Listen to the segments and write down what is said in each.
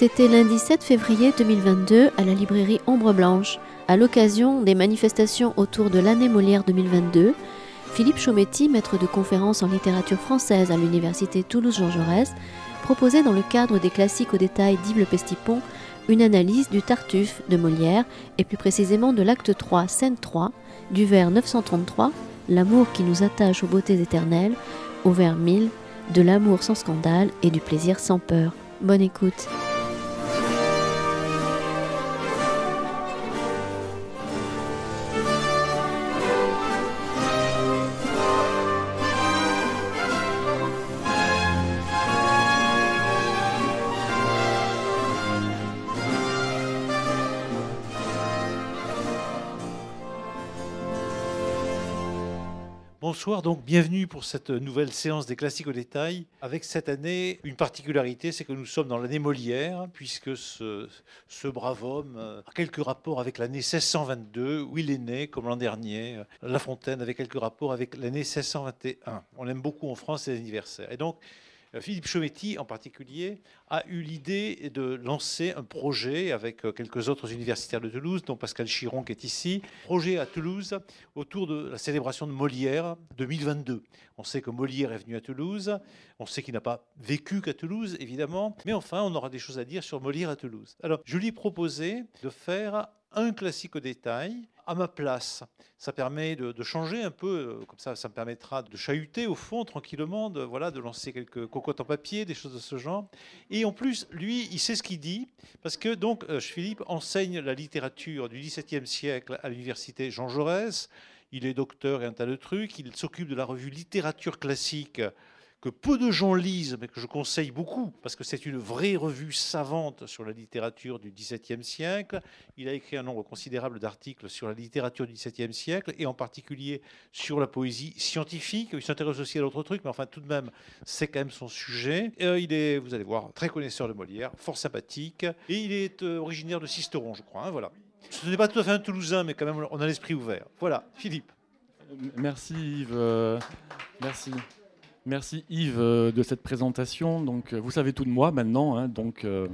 C'était lundi 7 février 2022 à la librairie Ombre Blanche. À l'occasion des manifestations autour de l'année Molière 2022, Philippe Chaumetti, maître de conférences en littérature française à l'université Toulouse-Jean Jaurès, proposait dans le cadre des classiques au détail d'Yves Pestipon une analyse du Tartuffe de Molière et plus précisément de l'acte 3, scène 3, du vers 933, L'amour qui nous attache aux beautés éternelles, au vers 1000, de l'amour sans scandale et du plaisir sans peur. Bonne écoute. Bonsoir, donc bienvenue pour cette nouvelle séance des classiques au détail. Avec cette année, une particularité, c'est que nous sommes dans l'année Molière, puisque ce, ce, brave homme a quelques rapports avec l'année 1622, où il est né, comme l'an dernier. La Fontaine avait quelques rapports avec l'année 1621. On aime beaucoup en France les anniversaires. Et donc, euh, Philippe Chometti, en particulier, a eu l'idée de lancer un projet avec euh, quelques autres universitaires de Toulouse, dont Pascal Chiron qui est ici, projet à Toulouse autour de la célébration de Molière 2022. On sait que Molière est venu à Toulouse, on sait qu'il n'a pas vécu qu'à Toulouse, évidemment, mais enfin, on aura des choses à dire sur Molière à Toulouse. Alors, je lui ai proposé de faire un classique au détail à ma place. Ça permet de, changer un peu, euh, comme ça, ça me permettra de chahuter au fond tranquillement, de, voilà, de lancer quelques cocottes en papier, des choses de ce genre. Et en plus, lui, il sait ce qu'il dit, parce que donc euh, Philippe enseigne la littérature du XVIIe siècle à l'université Jean Jaurès. Il est docteur et un tas de trucs. Il s'occupe de la revue Littérature classique que peu de gens lisent, mais que je conseille beaucoup, parce que c'est une vraie revue savante sur la littérature du XVIIe siècle. Il a écrit un nombre considérable d'articles sur la littérature du XVIIe siècle, et en particulier sur la poésie scientifique. Il s'intéresse aussi à d'autres trucs, mais enfin tout de même, c'est quand même son sujet. Euh, il est, vous allez voir, très connaisseur de Molière, fort sympathique, et il est euh, originaire de Sisteron, je crois. Hein, voilà. Ce n'est pas tout à fait un Toulousain, mais quand même, on a l'esprit ouvert. Voilà, Philippe. Merci Yves. Euh, merci. Merci Yves euh, de cette présentation. Donc, euh, vous savez tout de moi maintenant. Hein, donc, euh,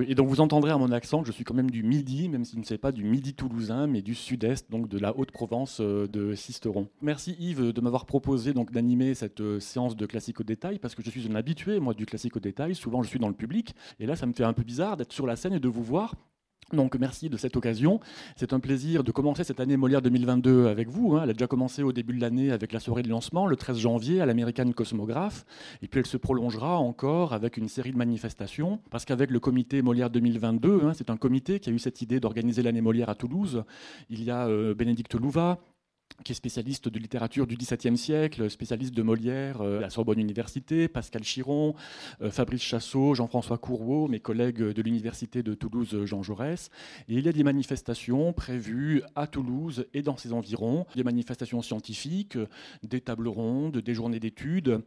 et donc vous entendrez à mon accent que je suis quand même du Midi, même si ne sais pas du Midi toulousain, mais du Sud-Est, donc de la Haute-Provence de Sisteron. Merci Yves de m'avoir proposé donc d'animer cette séance de classique au détail, parce que je suis un habitué moi du classique au détail. Souvent je suis dans le public, et là ça me fait un peu bizarre d'être sur la scène et de vous voir donc merci de cette occasion. C'est un plaisir de commencer cette année Molière 2022 avec vous. Hein. Elle a déjà commencé au début de l'année avec la soirée de lancement, le 13 janvier, à l'American Cosmograph. Et puis elle se prolongera encore avec une série de manifestations. Parce qu'avec le comité Molière 2022, hein, c'est un comité qui a eu cette idée d'organiser l'année Molière à Toulouse. Il y a euh, Bénédicte Louva, qui est spécialiste de littérature du XVIIe siècle, spécialiste de Molière euh, à la Sorbonne Université, Pascal Chiron, euh, Fabrice Chassot, Jean-François Courreau, mes collègues de l'Université de Toulouse Jean Jaurès. Et il y a des manifestations prévues à Toulouse et dans ses environs, des manifestations scientifiques, des tables rondes, des journées d'études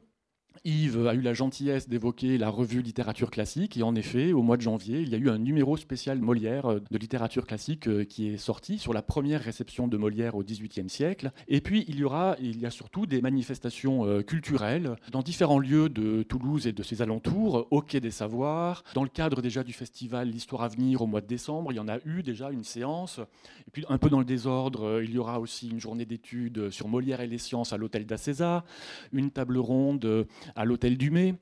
Yves a eu la gentillesse d'évoquer la revue littérature classique et en effet, au mois de janvier, il y a eu un numéro spécial Molière euh, de littérature classique euh, qui est sorti sur la première réception de Molière au XVIIIe siècle. Et puis il y aura, il y a surtout des manifestations euh, culturelles dans différents lieux de Toulouse et de ses alentours, au Quai des Savoirs, dans le cadre déjà du festival L'Histoire à venir au mois de décembre, il y en a eu déjà une séance. Et puis un peu dans le désordre, il y aura aussi une journée d'études sur Molière et les sciences à l'hôtel d'Acésa, une table ronde à l'Hôtel du Mai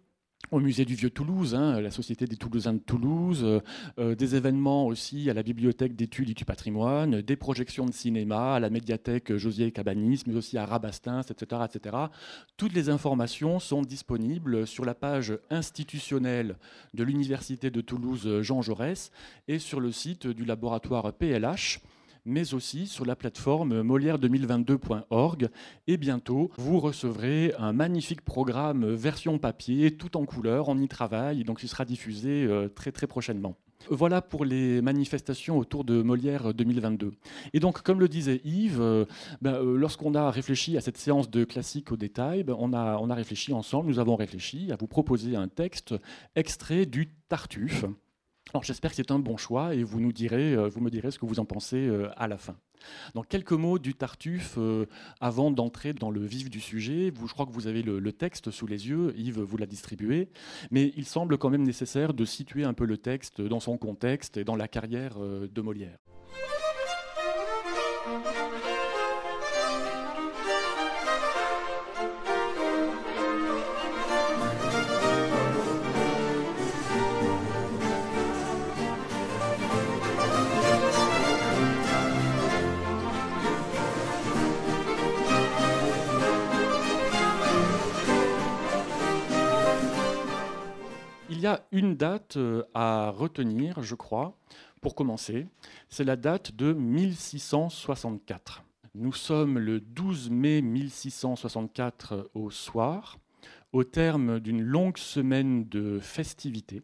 au musée du Vieux Toulouse, hein, la Société des Toulousains de Toulouse, euh, euh, des événements aussi à la Bibliothèque d'études et du patrimoine, des projections de cinéma à la médiathèque Josier Cabanis, mais aussi à Rabastins, etc., etc. Toutes les informations sont disponibles sur la page institutionnelle de l'Université de Toulouse Jean Jaurès et sur le site du laboratoire PLH mais aussi sur la plateforme molière2022.org. Et bientôt, vous recevrez un magnifique programme version papier, tout en couleur, on y travaille, donc il sera diffusé euh, très très prochainement. Voilà pour les manifestations autour de Molière 2022. Et donc, comme le disait Yves, euh, ben, euh, lorsqu'on a réfléchi à cette séance de classique au détail, ben, on, a, on a réfléchi ensemble, nous avons réfléchi à vous proposer un texte extrait du Tartuffe Alors j'espère que c'est un bon choix et vous nous direz, euh, vous me direz ce que vous en pensez euh, à la fin. Donc quelques mots du Tartuffe euh, avant d'entrer dans le vif du sujet. Je crois que vous avez le, texte sous les yeux, Yves vous l'a distribué, mais il semble quand même nécessaire de situer un peu le texte dans son contexte et dans la carrière de Molière. Y a une date euh, à retenir, je crois, pour commencer. C'est la date de 1664. Nous sommes le 12 mai 1664 au soir, au terme d'une longue semaine de festivités.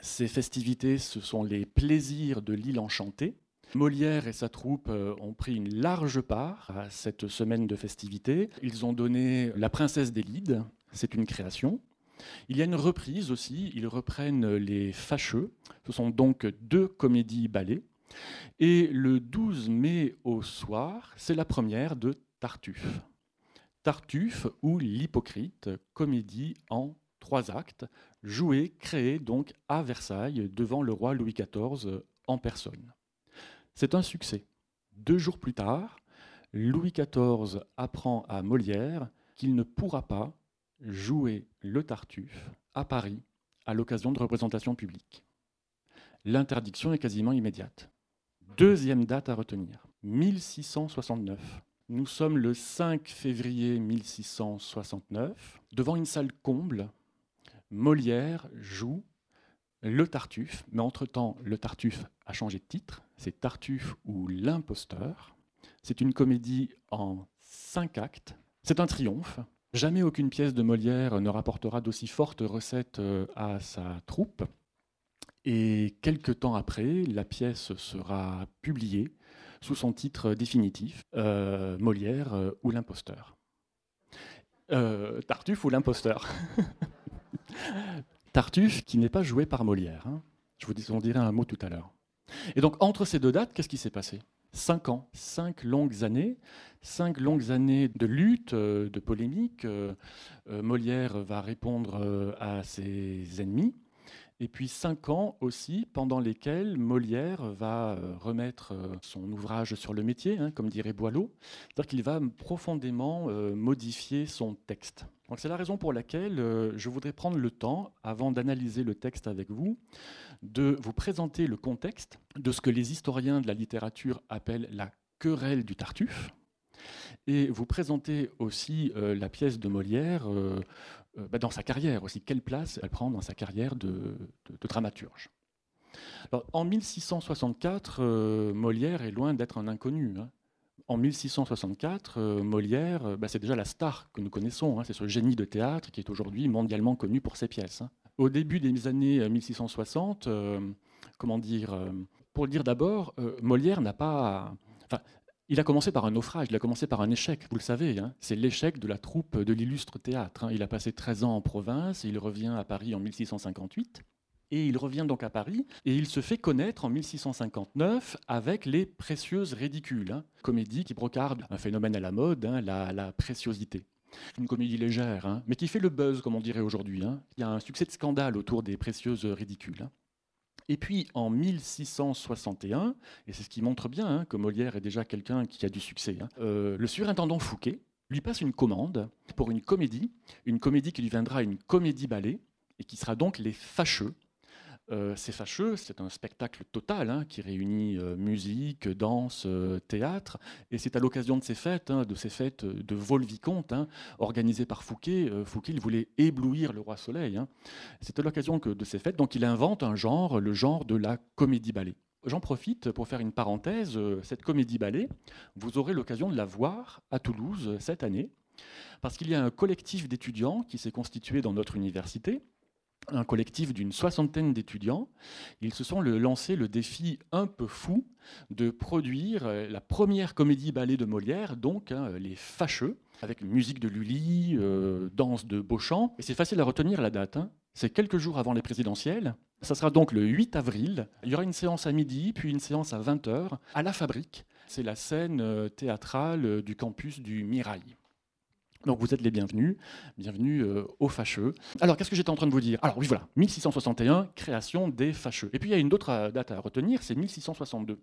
Ces festivités, ce sont les plaisirs de l'île enchantée. Molière et sa troupe euh, ont pris une large part à cette semaine de festivités. Ils ont donné La princesse des Lides, c'est une création. Il y a une reprise aussi, ils reprennent Les Fâcheux, ce sont donc deux comédies ballets. Et le 12 mai au soir, c'est la première de Tartuffe. Tartuffe ou L'Hypocrite, comédie en trois actes, jouée, créée donc à Versailles devant le roi Louis XIV en personne. C'est un succès. Deux jours plus tard, Louis XIV apprend à Molière qu'il ne pourra pas jouer le Tartuffe à Paris à l'occasion de représentations publiques. L'interdiction est quasiment immédiate. Deuxième date à retenir, 1669. Nous sommes le 5 février 1669. Devant une salle comble, Molière joue le Tartuffe, mais entre-temps, le Tartuffe a changé de titre. C'est Tartuffe ou l'imposteur. C'est une comédie en cinq actes. C'est un triomphe. Jamais aucune pièce de Molière ne rapportera d'aussi fortes recettes euh, à sa troupe. Et quelques temps après, la pièce sera publiée sous son titre définitif, euh, Molière euh, ou l'imposteur. Tartuffe ou l'imposteur? Tartuffe qui n'est pas joué par Molière. Hein. Je vous en dirai un mot tout à l'heure. Et donc entre ces deux dates, qu'est-ce qui s'est passé? Cinq ans, cinq longues années, cinq longues années de lutte, euh, de polémique. Euh, euh, Molière va répondre à ses ennemis. Et puis cinq ans aussi pendant lesquels Molière va remettre son ouvrage sur le métier, hein, comme dirait Boileau, c'est-à-dire qu'il va profondément modifier son texte. C'est la raison pour laquelle je voudrais prendre le temps, avant d'analyser le texte avec vous, de vous présenter le contexte de ce que les historiens de la littérature appellent la querelle du Tartuffe, et vous présenter aussi euh, la pièce de Molière euh, euh, bah, dans sa carrière aussi, quelle place elle prend dans sa carrière de, dramaturge. en 1664, Molière est loin d'être un inconnu. Hein. En 1664, Molière, bah, c'est déjà la star que nous connaissons. Hein. c'est ce génie de théâtre qui est aujourd'hui mondialement connu pour ses pièces. Hein. Au début des années 1660, comment dire, pour le dire d'abord, Molière n'a pas. Il a commencé par un naufrage, il a commencé par un échec, vous le savez. Hein. c'est l'échec de la troupe de l'illustre théâtre. Il a passé 13 ans en province, il revient à Paris en 1658. Et il revient donc à Paris et il se fait connaître en 1659 avec Les Précieuses Ridicules, hein. comédie qui brocarde un phénomène à la mode, la, la, préciosité. Une comédie légère, mais qui fait le buzz, comme on dirait aujourd'hui. Il y a un succès de scandale autour des Précieuses Ridicules. Et puis en 1661, et c'est ce qui montre bien hein, que Molière est déjà quelqu'un qui a du succès, hein, euh, le surintendant Fouquet lui passe une commande pour une comédie, une comédie qui lui viendra une comédie-ballet, et qui sera donc Les Fâcheux, euh, c'est fâcheux, c'est un spectacle total hein, qui réunit euh, musique, danse, euh, théâtre. Et c'est à l'occasion de ces fêtes, hein, de ces fêtes de vol-vicomte, hein, organisées par Fouquet. Fouquet, il voulait éblouir le roi Soleil. C'est à l'occasion de ces fêtes, donc il invente un genre, le genre de la comédie-ballet. J'en profite pour faire une parenthèse. Cette comédie-ballet, vous aurez l'occasion de la voir à Toulouse cette année, parce qu'il y a un collectif d'étudiants qui s'est constitué dans notre université un collectif d'une soixantaine d'étudiants. Ils se sont lancé le défi un peu fou de produire euh, la première comédie ballet de Molière, donc hein, Les Fâcheux, avec musique de Lully, euh, danse de Beauchamp. Et c'est facile à retenir la date. Hein. C'est quelques jours avant les présidentielles. Ça sera donc le 8 avril. Il y aura une séance à midi, puis une séance à 20h à la Fabrique. C'est la scène euh, théâtrale euh, du campus du Mirail. Donc vous êtes les bienvenus, bienvenue euh, aux fâcheux. Alors qu'est-ce que j'étais en train de vous dire? Alors oui voilà, 1661, création des fâcheux. Et puis il y a une autre date à retenir, c'est 1662.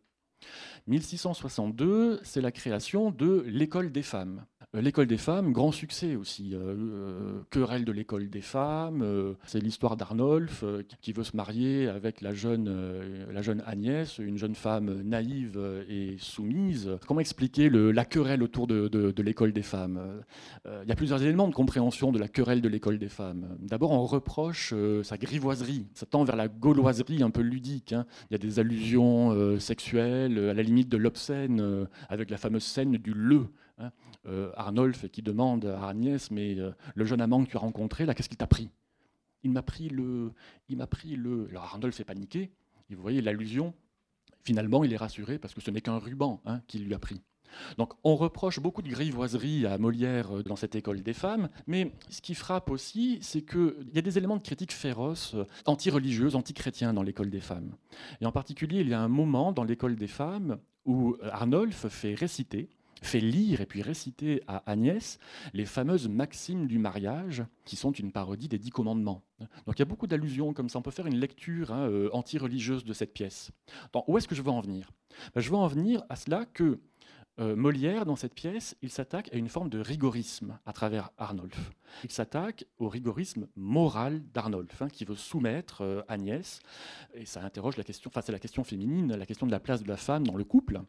1662, c'est la création de l'école des femmes. Euh, l'école des femmes, grand succès aussi. Euh, euh, querelle de l'école des femmes. c'est l'histoire d'Arnolphe qui veut se marier avec la jeune, Agnès, une jeune femme naïve et soumise. Comment expliquer la querelle autour de, de, l'école des femmes? Il y a plusieurs éléments de compréhension de la querelle de l'école des femmes. D'abord, on reproche sa grivoiserie. Ça tend vers la gauloiserie un peu ludique. Hein. Il y a des allusions sexuelles, à la limite de l'obscène, avec la fameuse scène du le. Euh, Arnolphe qui demande à Agnès, mais euh, le jeune amant que tu as rencontré, là, qu'est-ce qu'il t'a pris? Il m'a pris le... Il m'a pris le... Alors Arnolphe est paniqué, et vous voyez l'allusion. Finalement, il est rassuré parce que ce n'est qu'un ruban hein, qu'il lui a pris. Donc on reproche beaucoup de grivoiserie à Molière euh, dans cette école des femmes, mais ce qui frappe aussi, c'est qu'il y a des éléments de critique féroce, anti-religieuse, anti-chrétien dans l'école des femmes. Et en particulier, il y a un moment dans l'école des femmes où Arnolphe fait réciter fait lire et puis réciter à Agnès les fameuses maximes du mariage, qui sont une parodie des dix commandements. Donc il y a beaucoup d'allusions comme ça. On peut faire une lecture hein, euh, anti-religieuse de cette pièce. Donc, où est-ce que je veux en venir? Ben, Je veux en venir à cela que euh, Molière, dans cette pièce, il s'attaque à une forme de rigorisme à travers Arnolphe. Il s'attaque au rigorisme moral d'Arnolphe, hein, qui veut soumettre euh, Agnès. Et ça interroge la question, enfin c'est la question féminine, la question de la place de la femme dans le couple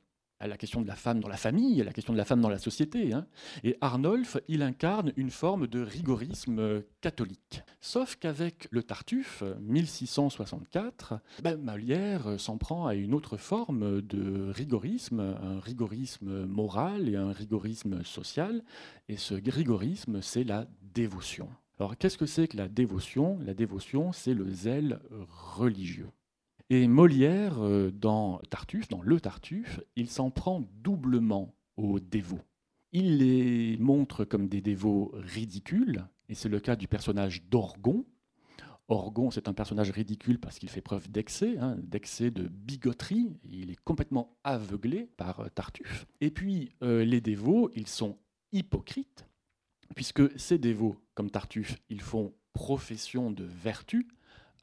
à la question de la femme dans la famille, à la question de la femme dans la société. Hein. Et Arnolphe, il incarne une forme de rigorisme catholique. Sauf qu'avec le Tartuffe, 1664, ben, Molière s'en prend à une autre forme de rigorisme, un rigorisme moral et un rigorisme social. Et ce rigorisme, c'est la dévotion. Alors qu'est-ce que c'est que la dévotion? La dévotion, c'est le zèle religieux. Et Molière, euh, dans Tartuffe, dans Le Tartuffe, il s'en prend doublement aux dévots. Il les montre comme des dévots ridicules, et c'est le cas du personnage d'Orgon. Orgon, c'est un personnage ridicule parce qu'il fait preuve d'excès, hein, d'excès de bigoterie. Il est complètement aveuglé par euh, Tartuffe. Et puis, euh, les dévots, ils sont hypocrites, puisque ces dévots, comme Tartuffe, ils font profession de vertu,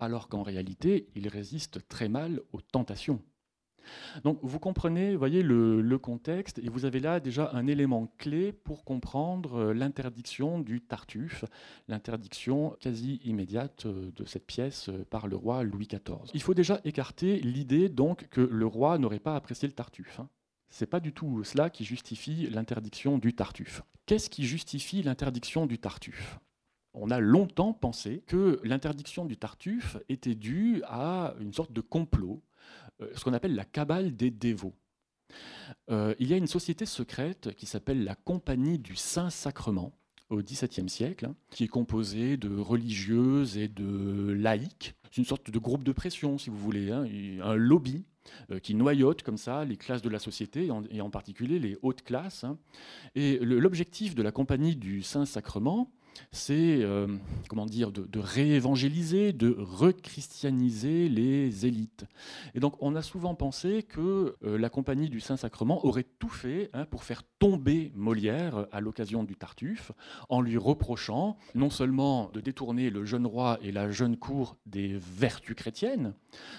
alors qu'en réalité, il résiste très mal aux tentations. Donc vous comprenez, voyez le, contexte, et vous avez là déjà un élément clé pour comprendre euh, l'interdiction du Tartuffe, l'interdiction quasi immédiate euh, de cette pièce euh, par le roi Louis XIV. Il faut déjà écarter l'idée donc que le roi n'aurait pas apprécié le Tartuffe. Hein. Ce n'est pas du tout cela qui justifie l'interdiction du Tartuffe. Qu'est-ce qui justifie l'interdiction du Tartuffe? On a longtemps pensé que l'interdiction du Tartuffe était due à une sorte de complot, euh, ce qu'on appelle la cabale des dévots. Euh, il y a une société secrète qui s'appelle la Compagnie du Saint-Sacrement au XVIIe siècle, qui est composée de religieuses et de laïcs. C'est une sorte de groupe de pression, si vous voulez, hein, un lobby euh, qui noyote comme ça les classes de la société, et en, particulier les hautes classes. Hein. Et l'objectif de la Compagnie du Saint-Sacrement, c'est euh, comment dire de, réévangéliser, de rechristianiser les élites. Et donc on a souvent pensé que euh, la compagnie du Saint-Sacrement aurait tout fait hein, pour faire tomber Molière à l'occasion du Tartuffe, en lui reprochant non seulement de détourner le jeune roi et la jeune cour des vertus chrétiennes,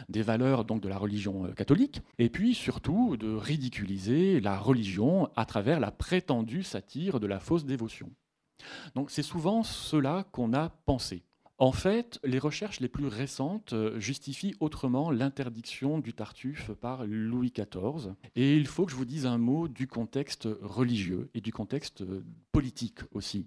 des valeurs donc de la religion euh, catholique, et puis surtout de ridiculiser la religion à travers la prétendue satire de la fausse dévotion. Donc c'est souvent cela qu'on a pensé. En fait, les recherches les plus récentes euh, justifient autrement l'interdiction du Tartuffe par Louis XIV. Et il faut que je vous dise un mot du contexte religieux et du contexte euh, politique aussi.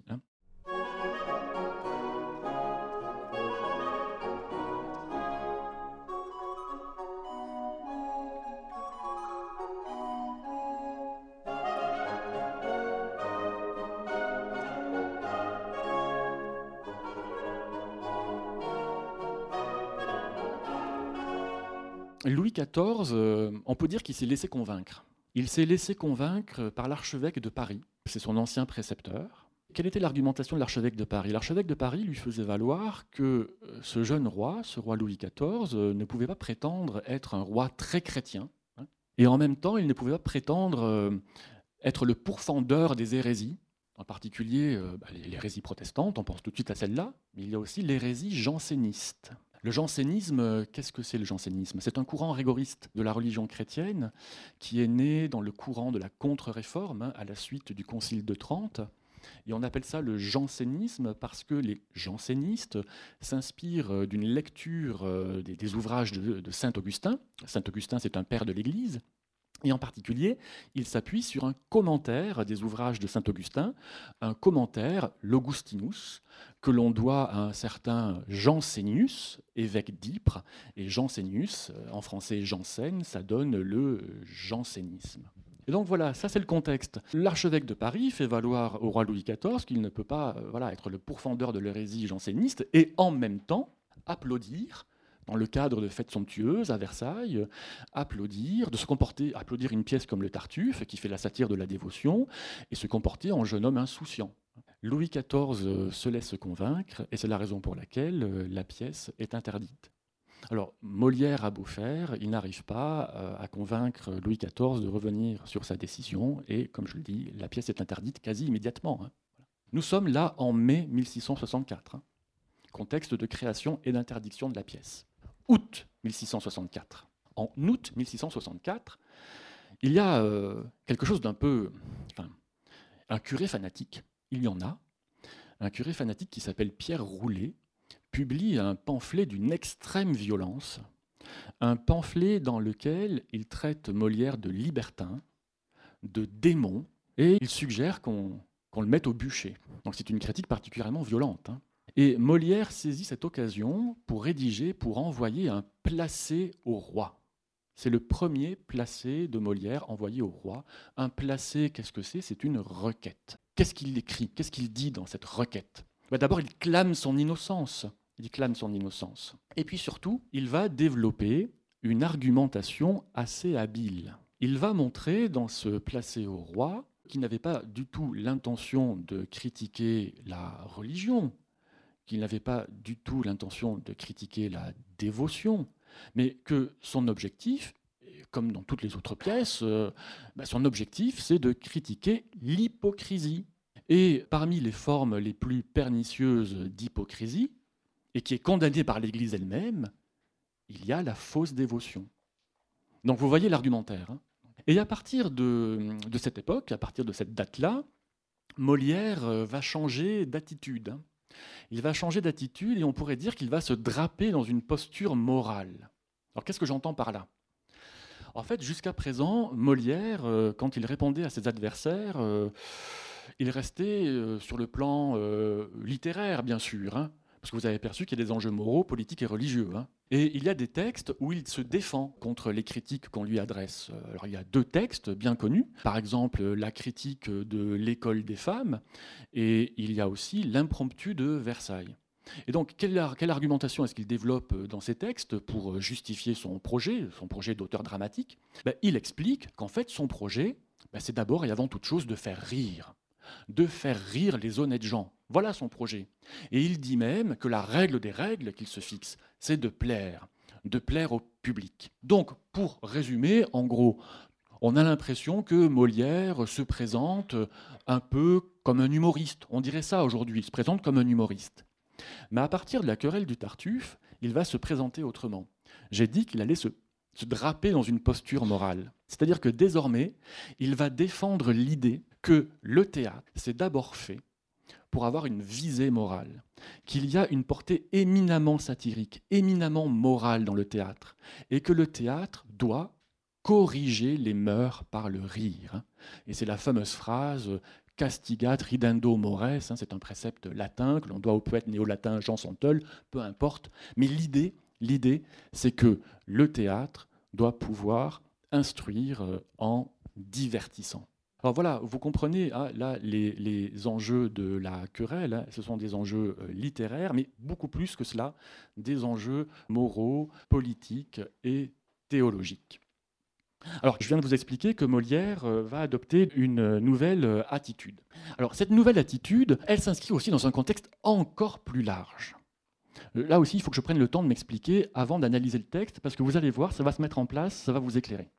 Hein. Louis XIV, euh, on peut dire qu'il s'est laissé convaincre. Il s'est laissé convaincre par l'archevêque de Paris, c'est son ancien précepteur. quelle était l'argumentation de l'archevêque de Paris? L'archevêque de Paris lui faisait valoir que euh, ce jeune roi, ce roi Louis XIV, euh, ne pouvait pas prétendre être un roi très chrétien, hein, et en même temps, il ne pouvait pas prétendre être le pourfendeur des hérésies, en particulier bah, l'hérésie protestante, on pense tout de suite à celle-là, mais il y a aussi l'hérésie janséniste. Le jansénisme, qu'est-ce que c'est le jansénisme? C'est un courant rigoriste de la religion chrétienne qui est né dans le courant de la contre-réforme hein, à la suite du Concile de Trente. Et on appelle ça le jansénisme parce que les jansénistes s'inspirent euh, d'une lecture euh, des, ouvrages de Saint Augustin. Saint Augustin, c'est un père de l'Église. Et en particulier, il s'appuie sur un commentaire des ouvrages de Saint Augustin, un commentaire, l'Augustinus, que l'on doit à un certain Jansénius, évêque d'Ypres. Et Jansénius, en français Janssen, ça donne le jansénisme. Et donc voilà, ça c'est le contexte. L'archevêque de Paris fait valoir au roi Louis XIV qu'il ne peut pas euh, voilà, être le pourfendeur de l'hérésie janséniste et en même temps applaudir dans le cadre de fêtes somptueuses à Versailles, applaudir, de se comporter, applaudir une pièce comme le Tartuffe, qui fait la satire de la dévotion, et se comporter en jeune homme insouciant. Louis XIV se laisse convaincre, et c'est la raison pour laquelle euh, la pièce est interdite. Alors, Molière a beau faire, il n'arrive pas euh, à convaincre Louis XIV de revenir sur sa décision, et comme je le dis, la pièce est interdite quasi immédiatement. Hein. Nous sommes là en mai 1664, hein. contexte de création et d'interdiction de la pièce août 1664. En août 1664, il y a euh, quelque chose d'un peu... Un curé fanatique, il y en a, un curé fanatique qui s'appelle Pierre Roulet, publie un pamphlet d'une extrême violence, un pamphlet dans lequel il traite Molière de libertin, de démon, et il suggère qu'on le mette au bûcher. Donc c'est une critique particulièrement violente. Hein. Et Molière saisit cette occasion pour rédiger, pour envoyer un placé au roi. C'est le premier placé de Molière envoyé au roi. Un placé, qu'est-ce que c'est? C'est une requête. Qu'est-ce qu'il écrit? Qu'est-ce qu'il dit dans cette requête? Bah, D'abord, il clame son innocence. Il clame son innocence. Et puis surtout, il va développer une argumentation assez habile. Il va montrer dans ce placé au roi qu'il n'avait pas du tout l'intention de critiquer la religion, qu'il n'avait pas du tout l'intention de critiquer la dévotion, mais que son objectif, comme dans toutes les autres pièces, euh, bah, son objectif, c'est de critiquer l'hypocrisie. Et parmi les formes les plus pernicieuses d'hypocrisie, et qui est condamnée par l'Église elle-même, il y a la fausse dévotion. Donc vous voyez l'argumentaire. Hein. Et à partir de, cette époque, à partir de cette date-là, Molière euh, va changer d'attitude. Hein il va changer d'attitude et on pourrait dire qu'il va se draper dans une posture morale. Alors qu'est-ce que j'entends par là? En fait, jusqu'à présent, Molière, euh, quand il répondait à ses adversaires, euh, il restait euh, sur le plan littéraire, bien sûr. Hein. Parce que vous avez perçu qu'il y a des enjeux moraux, politiques et religieux. Hein. Et il y a des textes où il se défend contre les critiques qu'on lui adresse. Alors il y a deux textes bien connus. Par exemple, la critique de l'école des femmes. Et il y a aussi l'impromptu de Versailles. Et donc, quelle, argumentation est-ce qu'il développe dans ces textes pour justifier son projet, son projet d'auteur dramatique? Ben, Il explique qu'en fait, son projet, ben, c'est d'abord et avant toute chose de faire rire de faire rire les honnêtes gens. Voilà son projet. Et il dit même que la règle des règles qu'il se fixe, c'est de plaire, de plaire au public. Donc, pour résumer, en gros, on a l'impression que Molière se présente un peu comme un humoriste. On dirait ça aujourd'hui, il se présente comme un humoriste. Mais à partir de la querelle du Tartuffe, il va se présenter autrement. J'ai dit qu'il allait se, draper dans une posture morale. C'est-à-dire que désormais, il va défendre l'idée que le théâtre s'est d'abord fait pour avoir une visée morale, qu'il y a une portée éminemment satirique, éminemment morale dans le théâtre, et que le théâtre doit corriger les mœurs par le rire. Et c'est la fameuse phrase castigat ridendo mores, hein, c'est un précepte latin que l'on doit au poète néo-latin Jean Santol, peu importe, mais l'idée, l'idée, c'est que le théâtre doit pouvoir instruire euh, en divertissant. Voilà, vous comprenez hein, là les, enjeux de la querelle, hein, ce sont des enjeux euh, littéraires, mais beaucoup plus que cela, des enjeux moraux, politiques et théologiques. Alors, je viens de vous expliquer que Molière euh, va adopter une nouvelle euh, attitude. Alors, cette nouvelle attitude, elle s'inscrit aussi dans un contexte encore plus large. Là aussi, il faut que je prenne le temps de m'expliquer avant d'analyser le texte, parce que vous allez voir, ça va se mettre en place, ça va vous éclairer.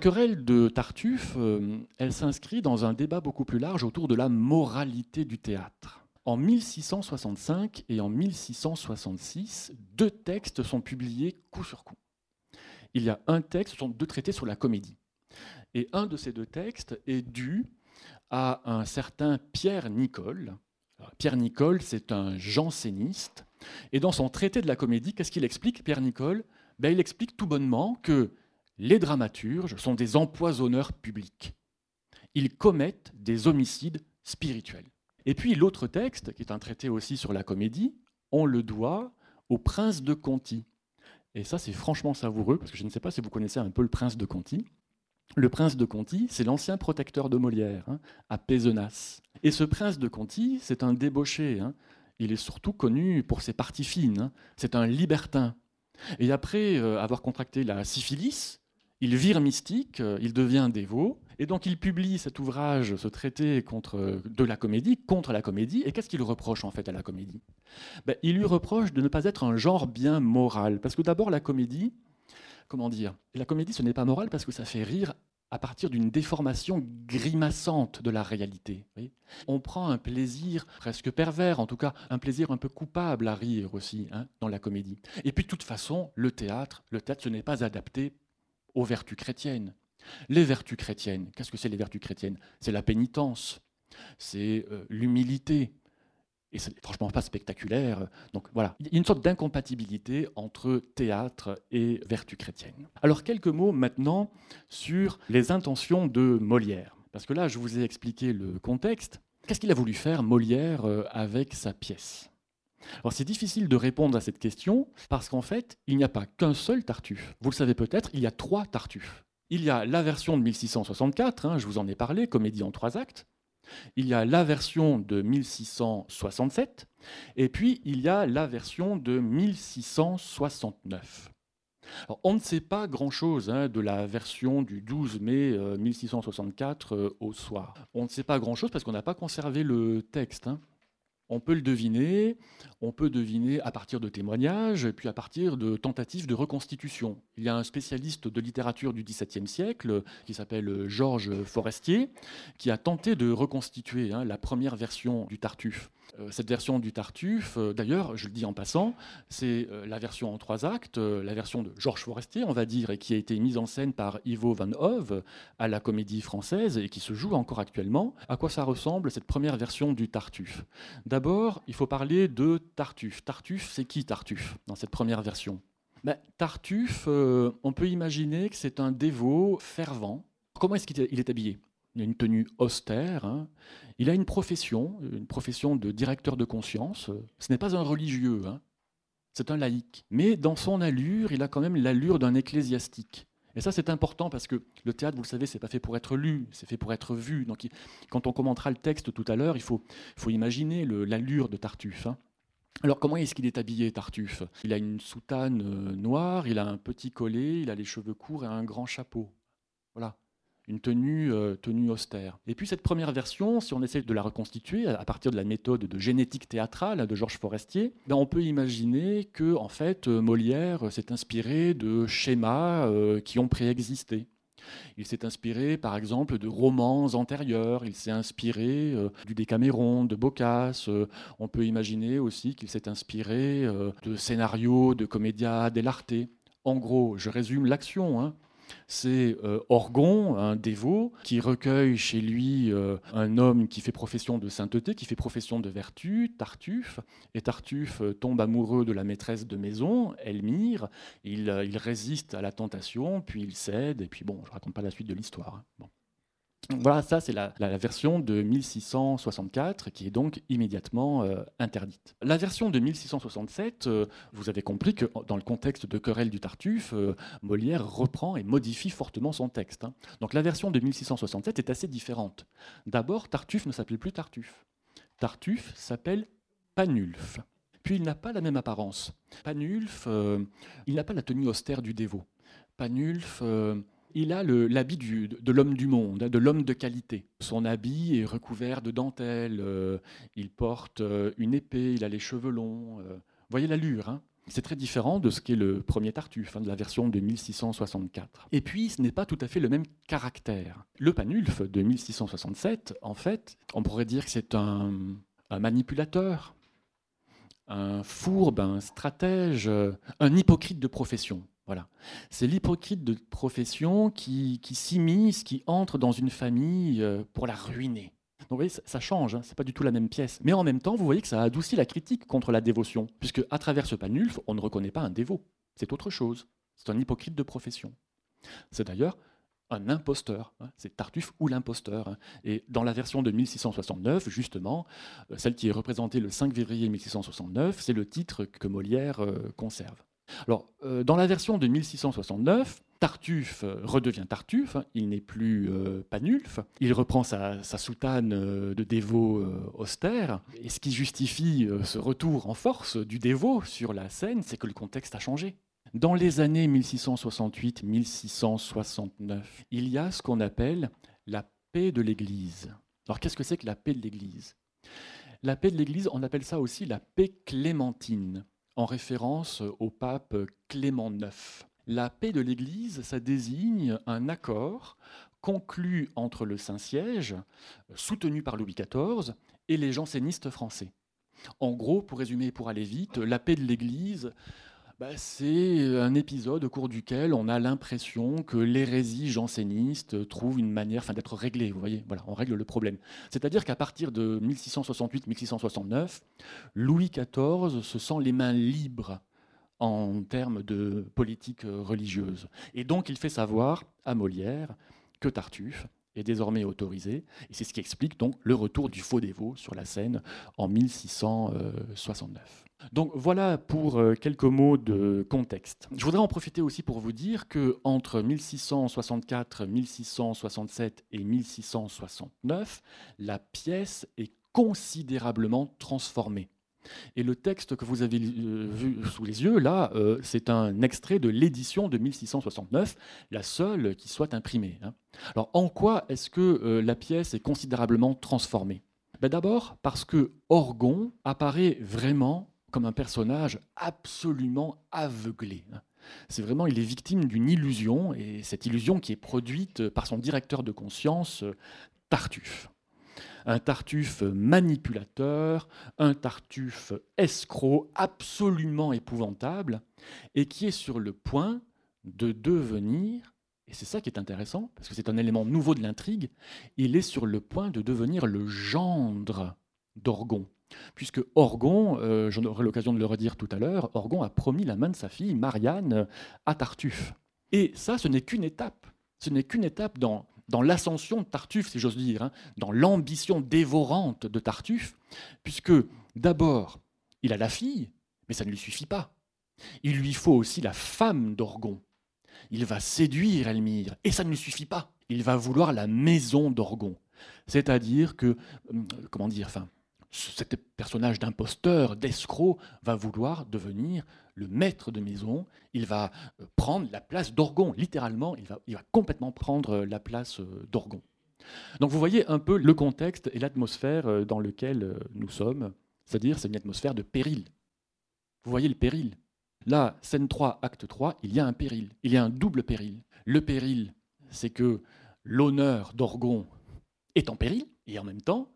Querelle de Tartuffe, euh, elle s'inscrit dans un débat beaucoup plus large autour de la moralité du théâtre. En 1665 et en 1666, deux textes sont publiés coup sur coup. Il y a un texte, ce sont deux traités sur la comédie. Et un de ces deux textes est dû à un certain Pierre Nicole. Pierre Nicole, c'est un janséniste. Et dans son traité de la comédie, qu'est-ce qu'il explique, Pierre Nicole? Ben, Il explique tout bonnement que les dramaturges sont des empoisonneurs publics. Ils commettent des homicides spirituels. Et puis l'autre texte, qui est un traité aussi sur la comédie, on le doit au prince de Conti. Et ça, c'est franchement savoureux, parce que je ne sais pas si vous connaissez un peu le prince de Conti. Le prince de Conti, c'est l'ancien protecteur de Molière, hein, à Pézenas. Et ce prince de Conti, c'est un débauché. Hein. Il est surtout connu pour ses parties fines. Hein. C'est un libertin. Et après euh, avoir contracté la syphilis, il vire mystique, euh, il devient dévot, et donc il publie cet ouvrage, ce traité contre, de la comédie, contre la comédie, et qu'est-ce qu'il reproche en fait à la comédie? Ben, Il lui reproche de ne pas être un genre bien moral, parce que d'abord la comédie, comment dire La comédie ce n'est pas moral parce que ça fait rire à partir d'une déformation grimaçante de la réalité. On prend un plaisir presque pervers, en tout cas un plaisir un peu coupable à rire aussi hein, dans la comédie. Et puis de toute façon, le théâtre, le théâtre ce n'est pas adapté aux vertus chrétiennes. Les vertus chrétiennes, qu'est-ce que c'est les vertus chrétiennes? C'est la pénitence, c'est euh, l'humilité. Et c'est franchement pas spectaculaire. Donc voilà, il y a une sorte d'incompatibilité entre théâtre et vertus chrétiennes. Alors quelques mots maintenant sur les intentions de Molière. Parce que là, je vous ai expliqué le contexte. Qu'est-ce qu'il a voulu faire Molière euh, avec sa pièce? Alors c'est difficile de répondre à cette question parce qu'en fait, il n'y a pas qu'un seul Tartuffe. Vous le savez peut-être, il y a trois Tartuffes. Il y a la version de 1664, hein, je vous en ai parlé, comédie en trois actes. Il y a la version de 1667, et puis il y a la version de 1669. on ne sait pas grand-chose hein, de la version du 12 mai 1664 euh, euh, au soir. On ne sait pas grand-chose parce qu'on n'a pas conservé le texte. Hein on peut le deviner, on peut deviner à partir de témoignages, et puis à partir de tentatives de reconstitution. Il y a un spécialiste de littérature du XVIIe siècle, qui s'appelle Georges Forestier, qui a tenté de reconstituer hein, la première version du Tartuffe. Euh, cette version du Tartuffe, euh, d'ailleurs, je le dis en passant, c'est euh, la version en trois actes, la version de Georges Forestier, on va dire, et qui a été mise en scène par Ivo Van Hove à la Comédie Française et qui se joue encore actuellement. À quoi ça ressemble cette première version du Tartuffe? D'abord, il faut parler de Tartuffe. Tartuffe, c'est qui Tartuffe dans cette première version? Ben, Tartuffe, on peut imaginer que c'est un dévot fervent. Comment est-ce qu'il est habillé? Il a une tenue austère. Hein. Il a une profession, une profession de directeur de conscience. Ce n'est pas un religieux, hein. c'est un laïc. Mais dans son allure, il a quand même l'allure d'un ecclésiastique. Et ça, c'est important parce que le théâtre, vous le savez, c'est pas fait pour être lu, c'est fait pour être vu. Donc, quand on commentera le texte tout à l'heure, il faut, imaginer l'allure de Tartuffe. Hein. Alors comment est-ce qu'il est habillé, Tartuffe? Il a une soutane euh, noire, il a un petit collet, il a les cheveux courts et un grand chapeau. Voilà une tenue, euh, tenue austère. Et puis cette première version, si on essaie de la reconstituer à partir de la méthode de génétique théâtrale de Georges Forestier, ben on peut imaginer que en fait euh, Molière s'est inspiré de schémas euh, qui ont préexisté. Il s'est inspiré, par exemple, de romans antérieurs. Il s'est inspiré du Décaméron, de Boccace. on peut imaginer aussi qu'il s'est inspiré de scénarios de commedia dell'arte. En gros, je résume l'action. Hein c'est euh, Orgon, un dévot, qui recueille chez lui euh, un homme qui fait profession de sainteté, qui fait profession de vertu, Tartuffe. Et Tartuffe euh, tombe amoureux de la maîtresse de maison, Elmire. Il, résiste à la tentation, puis il cède, et puis bon, je raconte pas la suite de l'histoire. Hein. Voilà, ça c'est la, version de 1664 qui est donc immédiatement euh, interdite. La version de 1667, euh, vous avez compris que dans le contexte de querelle du Tartuffe, euh, Molière reprend et modifie fortement son texte. Hein. Donc la version de 1667 est assez différente. D'abord, Tartuffe ne s'appelle plus Tartuffe. Tartuffe s'appelle Panulfe. Puis il n'a pas la même apparence. Panulfe, il n'a pas la tenue austère du dévot. Panulfe il a l'habit de l'homme du monde, hein, de l'homme de qualité. Son habit est recouvert de dentelles, euh, il porte euh, une épée, il a les cheveux longs. Euh. Voyez l'allure hein c'est très différent de ce qu'est le premier Tartuffe, hein, de la version de 1664. Et puis, ce n'est pas tout à fait le même caractère. Le Panulfe de 1667, en fait, on pourrait dire que c'est un manipulateur, un fourbe, un stratège, un hypocrite de profession. Voilà. C'est l'hypocrite de profession qui, qui s'immisce, qui entre dans une famille euh, pour la ruiner. Donc vous voyez, ça, change, hein, c'est pas du tout la même pièce. Mais en même temps, vous voyez que ça adoucit la critique contre la dévotion, puisque à travers ce panulfe, on ne reconnaît pas un dévot. C'est autre chose. C'est un hypocrite de profession. C'est d'ailleurs un imposteur. Hein. C'est Tartuffe ou l'imposteur. Hein. Et dans la version de 1669, justement, euh, celle qui est représentée le 5 février 1669, c'est le titre que Molière euh, conserve. Alors, euh, dans la version de 1669, Tartuffe euh, redevient Tartuffe, hein. il n'est plus euh, Panulfe, il reprend sa, soutane de dévot austère, et ce qui justifie ce retour en force du dévot sur la scène, c'est que le contexte a changé. Dans les années 1668-1669, il y a ce qu'on appelle la paix de l'Église. Alors qu'est-ce que c'est que la paix de l'Église? La paix de l'Église, on appelle ça aussi la paix clémentine en référence au pape Clément IX. La paix de l'Église, ça désigne un accord conclu entre le Saint-Siège, soutenu par Louis XIV, et les jansénistes français. En gros, pour résumer pour aller vite, la paix de l'Église, bah, c'est un épisode au cours duquel on a l'impression que l'hérésie janséniste trouve une manière d'être réglée. Vous voyez, voilà, on règle le problème. C'est-à-dire qu'à partir de 1668-1669, Louis XIV se sent les mains libres en termes de politique religieuse. Et donc il fait savoir à Molière que Tartuffe est désormais autorisé. Et c'est ce qui explique donc le retour du faux dévot sur la scène en 1669. Donc voilà pour euh, quelques mots de contexte. Je voudrais en profiter aussi pour vous dire que entre 1664, 1667 et 1669, la pièce est considérablement transformée. Et le texte que vous avez euh, vu sous les yeux, là, euh, c'est un extrait de l'édition de 1669, la seule qui soit imprimée. Hein. Alors, en quoi est-ce que la pièce est considérablement transformée? Ben D'abord parce que Orgon apparaît vraiment comme un personnage absolument aveuglé. C'est vraiment, il est victime d'une illusion, et cette illusion qui est produite par son directeur de conscience, Tartuffe. Un Tartuffe manipulateur, un Tartuffe escroc absolument épouvantable, et qui est sur le point de devenir, et c'est ça qui est intéressant, parce que c'est un élément nouveau de l'intrigue, il est sur le point de devenir le gendre d'Orgon puisque Orgon, euh, j'en aurai l'occasion de le redire tout à l'heure, Orgon a promis la main de sa fille, Marianne, à Tartuffe. Et ça, ce n'est qu'une étape. Ce n'est qu'une étape dans, l'ascension de Tartuffe, si j'ose dire, hein, dans l'ambition dévorante de Tartuffe, puisque d'abord, il a la fille, mais ça ne lui suffit pas. Il lui faut aussi la femme d'Orgon. Il va séduire Elmire, et ça ne lui suffit pas. Il va vouloir la maison d'Orgon. C'est-à-dire que, hum, comment dire, ce personnage d'imposteur, d'escroc, va vouloir devenir le maître de maison. Il va euh, prendre la place d'Orgon, littéralement, il va, il va, complètement prendre euh, la place euh, d'Orgon. Donc vous voyez un peu le contexte et l'atmosphère dans lequel nous sommes, c'est-à-dire c'est une atmosphère de péril. Vous voyez le péril. Là, scène 3, acte 3, il y a un péril, il y a un double péril. Le péril, c'est que l'honneur d'Orgon est en péril, et en même temps,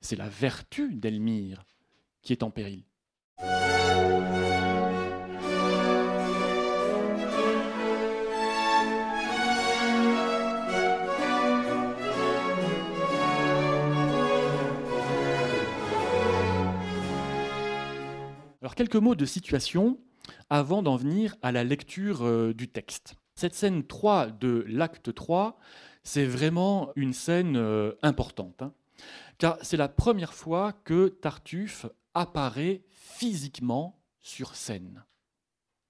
c'est la vertu d'Elmire qui est en péril. Alors quelques mots de situation avant d'en venir à la lecture euh, du texte. Cette scène 3 de l'acte 3, c'est vraiment une scène euh, importante, hein. Car c'est la première fois que Tartuffe apparaît physiquement sur scène.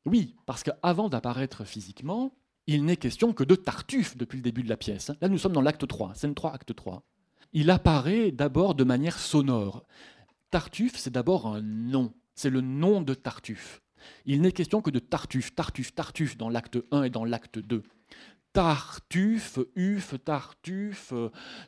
Oui, parce qu'avant d'apparaître physiquement, il n'est question que de Tartuffe depuis le début de la pièce. Là, nous sommes dans l'acte 3, scène 3, acte 3. Il apparaît d'abord de manière sonore. Tartuffe, c'est d'abord un nom. C'est le nom de Tartuffe. Il n'est question que de Tartuffe, Tartuffe, Tartuffe dans l'acte 1 et dans l'acte 2. Tartuffe, Uf, Tartuffe,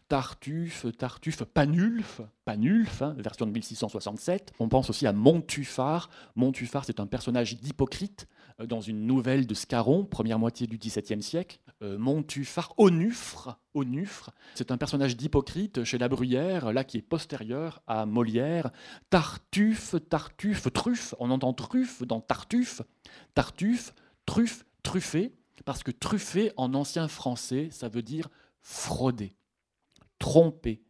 Tartuffe, Tartuffe, Panulf, Panulf, hein, version de 1667. On pense aussi à Montufar. Montufar, c'est un personnage d'hypocrite euh, dans une nouvelle de Scarron, première moitié du XVIIe siècle. Euh, Montufar, Onufre, Onufre, c'est un personnage d'hypocrite chez La Bruyère, là qui est postérieur à Molière. Tartuffe, Tartuffe, Truffe, on entend Truffe dans Tartuffe. Tartuffe, Truffe, Truffé parce que truffer en ancien français, ça veut dire frauder, tromper,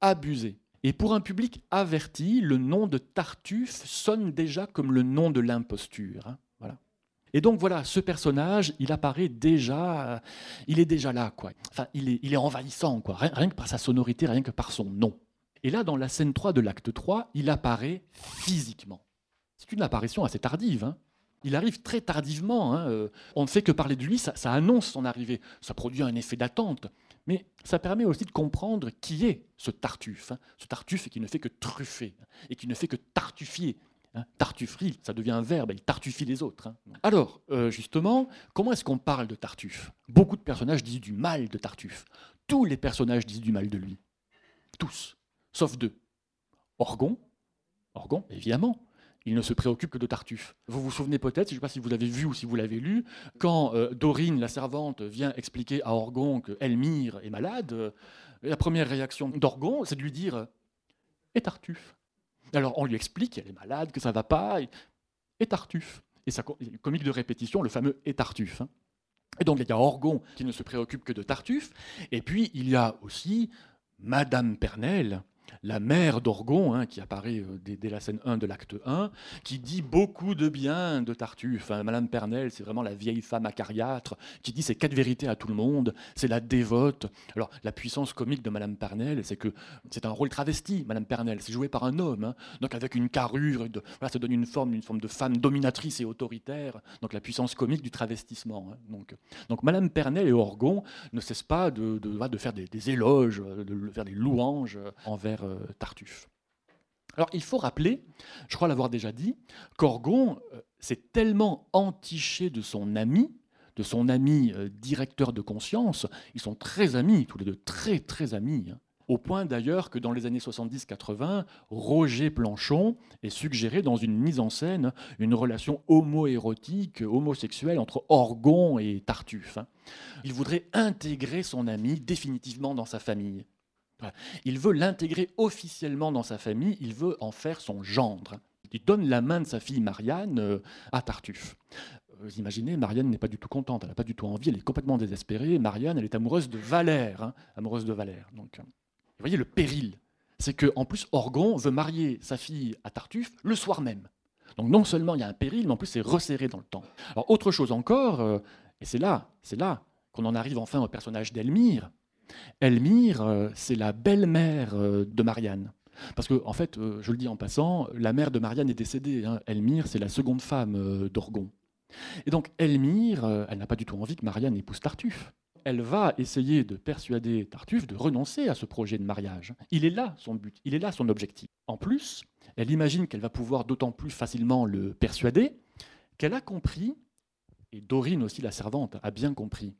abuser. Et pour un public averti, le nom de Tartuffe sonne déjà comme le nom de l'imposture. Hein, voilà. Et donc voilà, ce personnage, il apparaît déjà, euh, il est déjà là, quoi. Enfin, il est, il est envahissant, quoi. Rien, que par sa sonorité, rien que par son nom. Et là, dans la scène 3 de l'acte 3, il apparaît physiquement. C'est une apparition assez tardive. Hein il arrive très tardivement. Hein, euh, on ne fait que parler de lui, ça, annonce son arrivée. Ça produit un effet d'attente. Mais ça permet aussi de comprendre qui est ce Tartuffe. Hein. ce Tartuffe qui ne fait que truffer et qui ne fait que tartuffier. Hein. Tartufferie, ça devient un verbe, il tartuffie les autres. Alors, euh, justement, comment est-ce qu'on parle de Tartuffe? Beaucoup de personnages disent du mal de Tartuffe. Tous les personnages disent du mal de lui. Tous, sauf deux. Orgon, Orgon, évidemment il ne se préoccupe que de Tartuffe. Vous vous souvenez peut-être, je ne sais pas si vous l'avez vu ou si vous l'avez lu, quand euh, Dorine, la servante, vient expliquer à Orgon que Elmire est malade, euh, la première réaction d'Orgon, c'est de lui dire Et Tartuffe? Alors on lui explique qu'elle est malade, que ça ne va pas, et, Tartuffe? Et ça, comique de répétition, le fameux Et Tartuffe. Et donc il y a Orgon qui ne se préoccupe que de Tartuffe, et puis il y a aussi Madame Pernelle, la mère d'Orgon, hein, qui apparaît euh, dès, la scène 1 de l'acte 1, qui dit beaucoup de bien de Tartuffe. Madame Pernelle, c'est vraiment la vieille femme acariâtre qui dit ces quatre vérités à tout le monde, c'est la dévote. Alors, la puissance comique de Madame Pernelle, c'est que c'est un rôle travesti, Madame Pernelle, c'est joué par un homme, hein. donc avec une carrure, ça donne une forme, une forme de femme dominatrice et autoritaire, donc la puissance comique du travestissement. Hein. Donc, Madame Pernelle et Orgon ne cessent pas de, faire des, éloges, de faire des louanges envers euh, Tartuffe. Alors il faut rappeler, je crois l'avoir déjà dit, qu'Orgon euh, s'est tellement entiché de son ami, de son ami euh, directeur de conscience, ils sont très amis, tous les deux très très amis, hein. au point d'ailleurs que dans les années 70-80, Roger Planchon est suggéré dans une mise en scène une relation homo-érotique, homosexuelle entre Orgon et Tartuffe. Hein. Il voudrait intégrer son ami définitivement dans sa famille. Il veut l'intégrer officiellement dans sa famille, il veut en faire son gendre. Il donne la main de sa fille Marianne euh, à Tartuffe. Vous imaginez, Marianne n'est pas du tout contente, elle n'a pas du tout envie, elle est complètement désespérée. Marianne, elle est amoureuse de Valère, hein, amoureuse de Valère. Donc, euh, vous voyez le péril, c'est que en plus Orgon veut marier sa fille à Tartuffe le soir même. Donc non seulement il y a un péril, mais en plus c'est resserré dans le temps. Alors autre chose encore, euh, et c'est là, c'est là qu'on en arrive enfin au personnage d'Elmire, Elmire, euh, c'est la belle-mère euh, de Marianne. Parce que, en fait, euh, je le dis en passant, la mère de Marianne est décédée. Hein. Elmire, c'est la seconde femme d'Orgon. Et donc, Elmire, elle n'a pas du tout envie que Marianne épouse Tartuffe. Elle va essayer de persuader Tartuffe de renoncer à ce projet de mariage. Il est là son but, il est là son objectif. En plus, elle imagine qu'elle va pouvoir d'autant plus facilement le persuader qu'elle a compris, et Dorine aussi la servante a bien compris,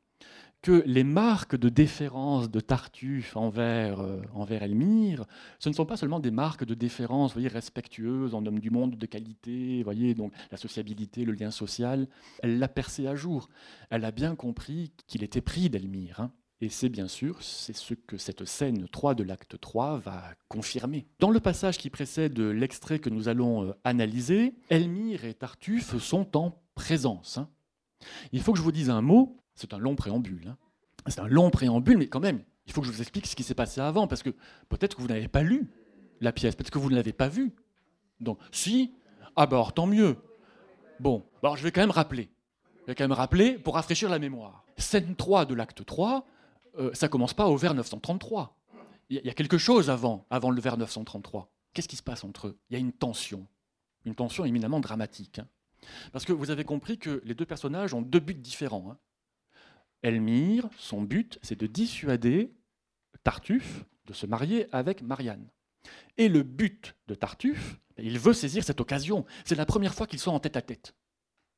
que les marques de déférence de Tartuffe envers, euh, envers Elmire, ce ne sont pas seulement des marques de déférence voyez, respectueuses en homme du monde de qualité, voyez, donc la sociabilité, le lien social. Elle l'a percé à jour. Elle a bien compris qu'il était pris d'Elmire. Hein. Et c'est bien sûr, c'est ce que cette scène 3 de l'acte 3 va confirmer. Dans le passage qui précède l'extrait que nous allons euh, analyser, Elmire et Tartuffe sont en présence. Hein. Il faut que je vous dise un mot c'est un long préambule. Hein. C'est un long préambule, mais quand même, il faut que je vous explique ce qui s'est passé avant, parce que peut-être que vous n'avez pas lu la pièce, peut-être que vous ne l'avez pas vue. Donc, si, ah bah tant mieux. Bon, bah, alors je vais quand même rappeler. Je vais quand même rappeler pour rafraîchir la mémoire. Scène 3 de l'acte 3, euh, ça commence pas au vers 933. Il y a quelque chose avant, avant le vers 933. Qu'est-ce qui se passe entre eux? Il y a une tension, une tension éminemment dramatique. Hein. Parce que vous avez compris que les deux personnages ont deux buts différents. Hein. Elmire, son but, c'est de dissuader Tartuffe de se marier avec Marianne. Et le but de Tartuffe, il veut saisir cette occasion. C'est la première fois qu'ils sont en tête à tête.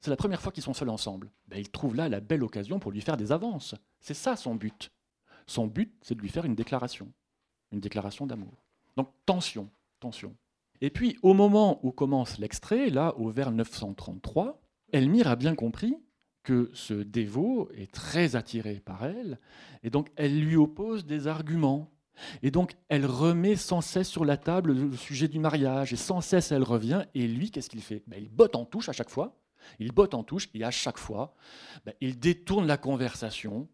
C'est la première fois qu'ils sont seuls ensemble. Ben, il trouve là la belle occasion pour lui faire des avances. C'est ça son but. Son but, c'est de lui faire une déclaration. Une déclaration d'amour. Donc tension, tension. Et puis, au moment où commence l'extrait, là, au vers 933, Elmire a bien compris que ce dévot est très attiré par elle, et donc elle lui oppose des arguments. Et donc elle remet sans cesse sur la table le sujet du mariage, et sans cesse elle revient, et lui, qu'est-ce qu'il fait? Ben, Il botte en touche à chaque fois, il botte en touche, et à chaque fois, ben, il détourne la conversation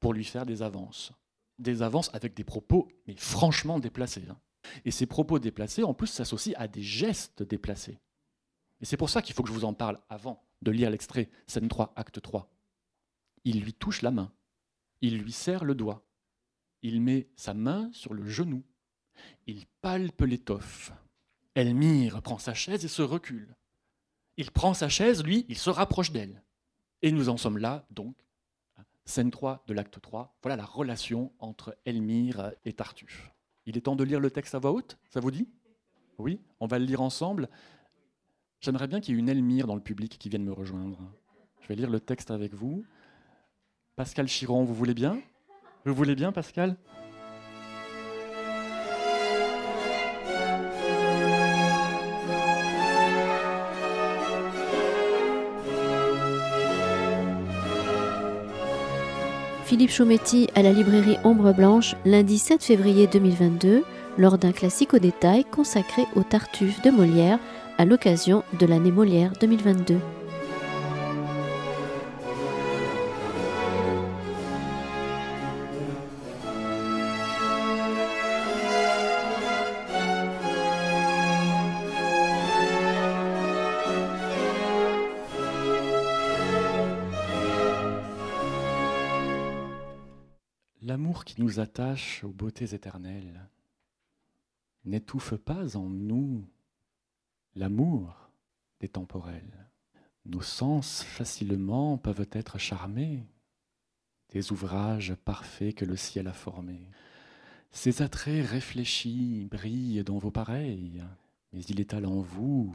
pour lui faire des avances. Des avances avec des propos, mais franchement déplacés. Hein. Et ces propos déplacés, en plus, s'associent à des gestes déplacés. Et c'est pour ça qu'il faut que je vous en parle avant de lire l'extrait, scène 3, acte 3. Il lui touche la main, il lui serre le doigt, il met sa main sur le genou, il palpe l'étoffe. Elmire prend sa chaise et se recule. Il prend sa chaise, lui, il se rapproche d'elle. Et nous en sommes là, donc, scène 3 de l'acte 3. Voilà la relation entre Elmire et Tartuffe. Il est temps de lire le texte à voix haute, ça vous dit? Oui, on va le lire ensemble. J'aimerais bien qu'il y ait une Elmire dans le public qui vienne me rejoindre. Je vais lire le texte avec vous. Pascal Chiron, vous voulez bien? Vous voulez bien, Pascal? Philippe Chaumetti à la librairie Ombre Blanche lundi 7 février 2022 lors d'un classique au détail consacré au Tartuffe de Molière à l'occasion de l'année Molière 2022. L'amour qui nous attache aux beautés éternelles n'étouffe pas en nous l'amour des temporels. Nos sens facilement peuvent être charmés des ouvrages parfaits que le ciel a formés. Ces attraits réfléchis brillent dans vos pareils, mais il étale en vous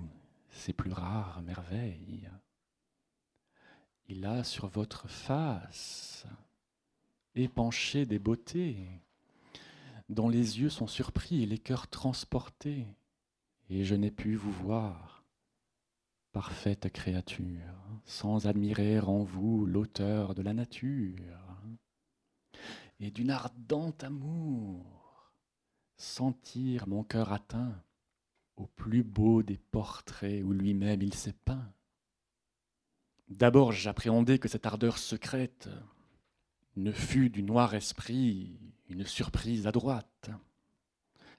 ses plus rares merveilles. Il a sur votre face épanché des beautés, dont les yeux sont surpris et les cœurs transportés et je n'ai pu vous voir, parfaite créature, sans admirer en vous l'auteur de la nature, et d'une ardente amour, sentir mon cœur atteint au plus beau des portraits où lui-même il s'est peint. D'abord j'appréhendais que cette ardeur secrète ne fût du noir esprit une surprise adroite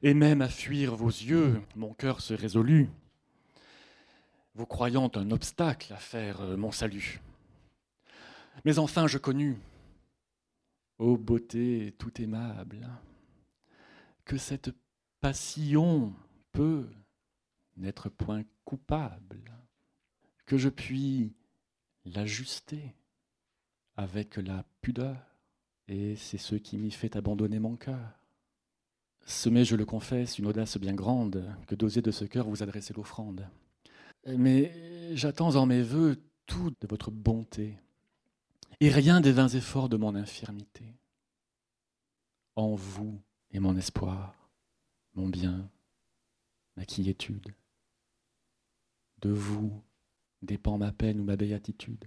et même à fuir vos yeux, mon cœur se résolut, vous croyant un obstacle à faire euh, mon salut. Mais enfin je connus, ô beauté tout aimable, que cette passion peut n'être point coupable, que je puis l'ajuster avec la pudeur, et c'est ce qui m'y fait abandonner mon cœur semez, je le confesse, une audace bien grande que d'oser de ce cœur vous adresser l'offrande. Mais j'attends en mes voeux tout de votre bonté, et rien des vains efforts de mon infirmité. En vous est mon espoir, mon bien, ma quiétude. De vous dépend ma peine ou ma béatitude.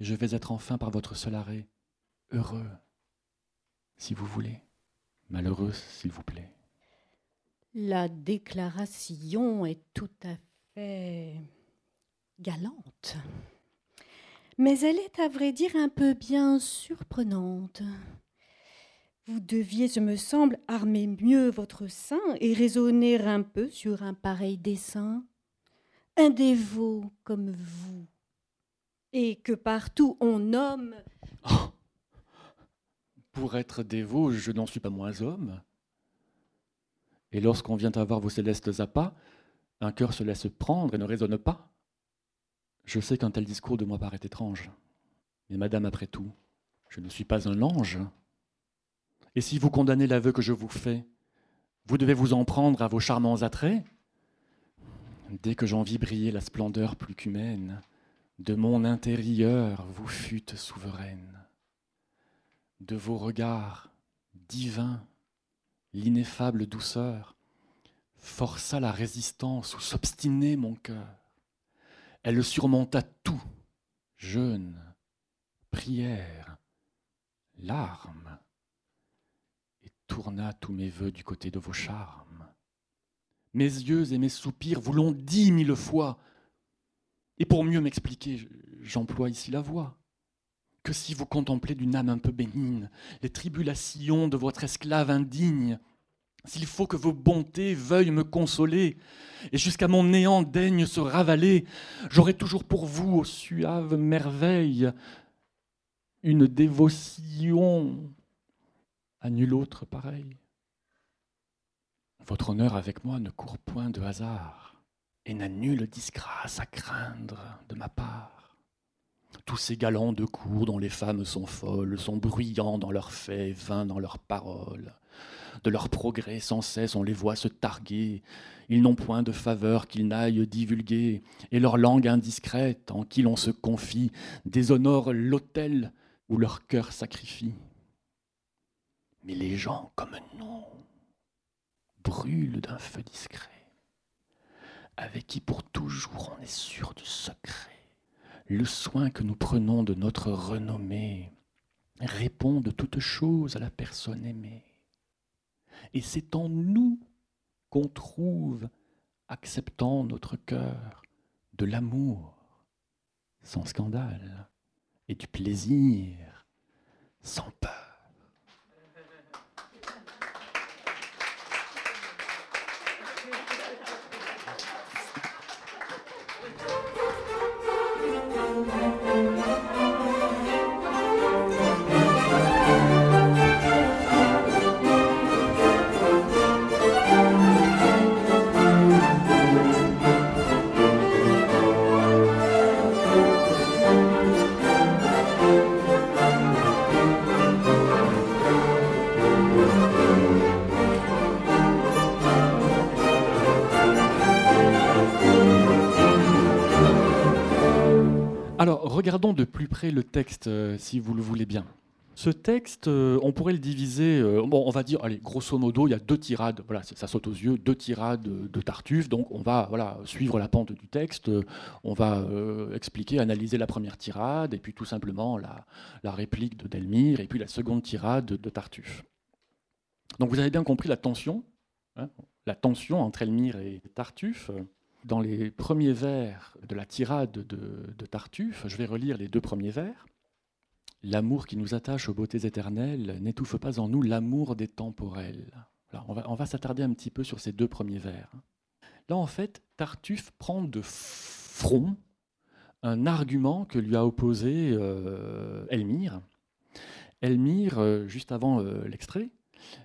Et je vais être enfin par votre seul arrêt heureux, si vous voulez malheureuse, s'il vous plaît. La déclaration est tout à fait galante. Mais elle est, à vrai dire, un peu bien surprenante. Vous deviez, ce me semble, armer mieux votre sein et raisonner un peu sur un pareil dessein. Un dévot comme vous, et que partout on nomme. Oh Pour être dévot, je n'en suis pas moins homme. Et lorsqu'on vient avoir vos célestes appâts, un cœur se laisse prendre et ne raisonne pas. Je sais qu'un tel discours de moi paraît étrange. Mais madame, après tout, je ne suis pas un ange. Et si vous condamnez l'aveu que je vous fais, vous devez vous en prendre à vos charmants attraits Dès que j'en vis briller la splendeur plus qu'humaine, de mon intérieur vous fûtes souveraine. De vos regards divins, l'ineffable douceur força la résistance où s'obstinait mon cœur. Elle surmonta tout, jeûne, prière, larmes, et tourna tous mes voeux du côté de vos charmes. Mes yeux et mes soupirs vous l'ont dit mille fois. Et pour mieux m'expliquer, j'emploie ici la voix. Que si vous contemplez d'une âme un peu bénigne les tribulations de votre esclave indigne, s'il faut que vos bontés veuillent me consoler, et jusqu'à mon néant daignent se ravaler, j'aurai toujours pour vous, ô suave merveille, une dévotion à nul autre pareil. Votre honneur avec moi ne court point de hasard et n'a nulle disgrâce à craindre de ma part. Tous ces galants de cour dont les femmes sont folles sont bruyants dans leurs faits, vains dans leurs paroles. De leurs progrès sans cesse on les voit se targuer. Ils n'ont point de faveur qu'ils n'aillent divulguer, et leur langue indiscrète, en qui l'on se confie, déshonore l'autel où leur cœur sacrifie. Mais les gens comme nous, brûle d'un feu discret, avec qui pour toujours on est sûr du secret. Le soin que nous prenons de notre renommée répond de toutes choses à la personne aimée. Et c'est en nous qu'on trouve, acceptant notre cœur, de l'amour sans scandale et du plaisir sans peur. Le texte, euh, si vous le voulez bien. Ce texte, euh, on pourrait le diviser, euh, bon, on va dire, allez, grosso modo, il y a deux tirades, voilà, ça saute aux yeux, deux tirades de Tartuffe, donc on va voilà, suivre la pente du texte, on va expliquer, analyser la première tirade, et puis tout simplement la, la réplique de Delmire, et puis la seconde tirade de Tartuffe. Donc vous avez bien compris la tension, hein, la tension entre Elmire et Tartuffe dans les premiers vers de la tirade de, Tartuffe, je vais relire les deux premiers vers. L'amour qui nous attache aux beautés éternelles n'étouffe pas en nous l'amour des temporels. on va, s'attarder un petit peu sur ces deux premiers vers. Là, en fait, Tartuffe prend de front un argument que lui a opposé euh, Elmire. Elmire, euh, juste avant euh, l'extrait,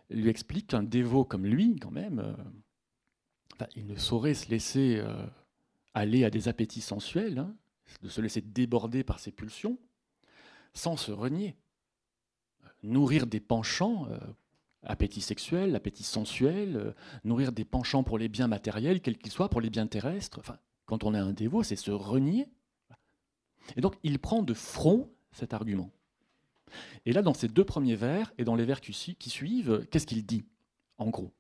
lui explique qu'un dévot comme lui, quand même, il ne saurait se laisser euh, aller à des appétits sensuels, hein, de se laisser déborder par ses pulsions, sans se renier. Nourrir des penchants, appétit sexuel, appétit sensuel, euh, nourrir des penchants pour les biens matériels, quels qu'ils soient, pour les biens terrestres. Quand on est un dévot, c'est se renier. Et donc, il prend de front cet argument. Et là, dans ces deux premiers vers et dans les vers qui suivent, qu'est-ce qu'il dit, en gros?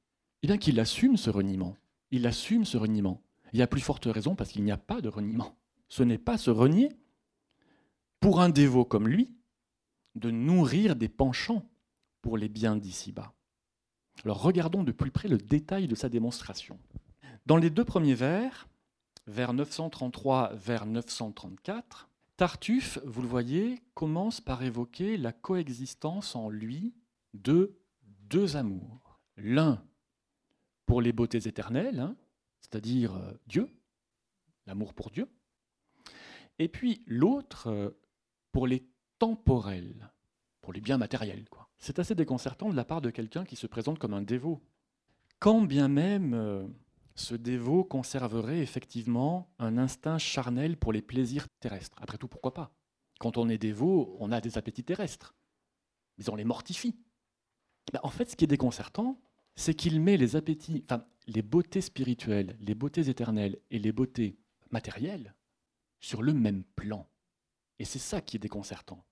Eh bien qu'il assume ce reniement il assume ce reniement. Il y a plus forte raison parce qu'il n'y a pas de reniement. Ce n'est pas se renier pour un dévot comme lui de nourrir des penchants pour les biens d'ici-bas. Alors regardons de plus près le détail de sa démonstration. Dans les deux premiers vers, vers 933, vers 934, Tartuffe, vous le voyez, commence par évoquer la coexistence en lui de deux amours. L'un pour les beautés éternelles, hein, c'est-à-dire euh, Dieu, l'amour pour Dieu, et puis l'autre euh, pour les temporels, pour les biens matériels. C'est assez déconcertant de la part de quelqu'un qui se présente comme un dévot. Quand bien même euh, ce dévot conserverait effectivement un instinct charnel pour les plaisirs terrestres. Après tout, pourquoi pas? Quand on est dévot, on a des appétits terrestres, mais on les mortifie. Ben, en fait, ce qui est déconcertant, c'est qu'il met les beautés spirituelles, les beautés éternelles et les beautés matérielles sur le même plan. Et c'est ça qui est déconcertant.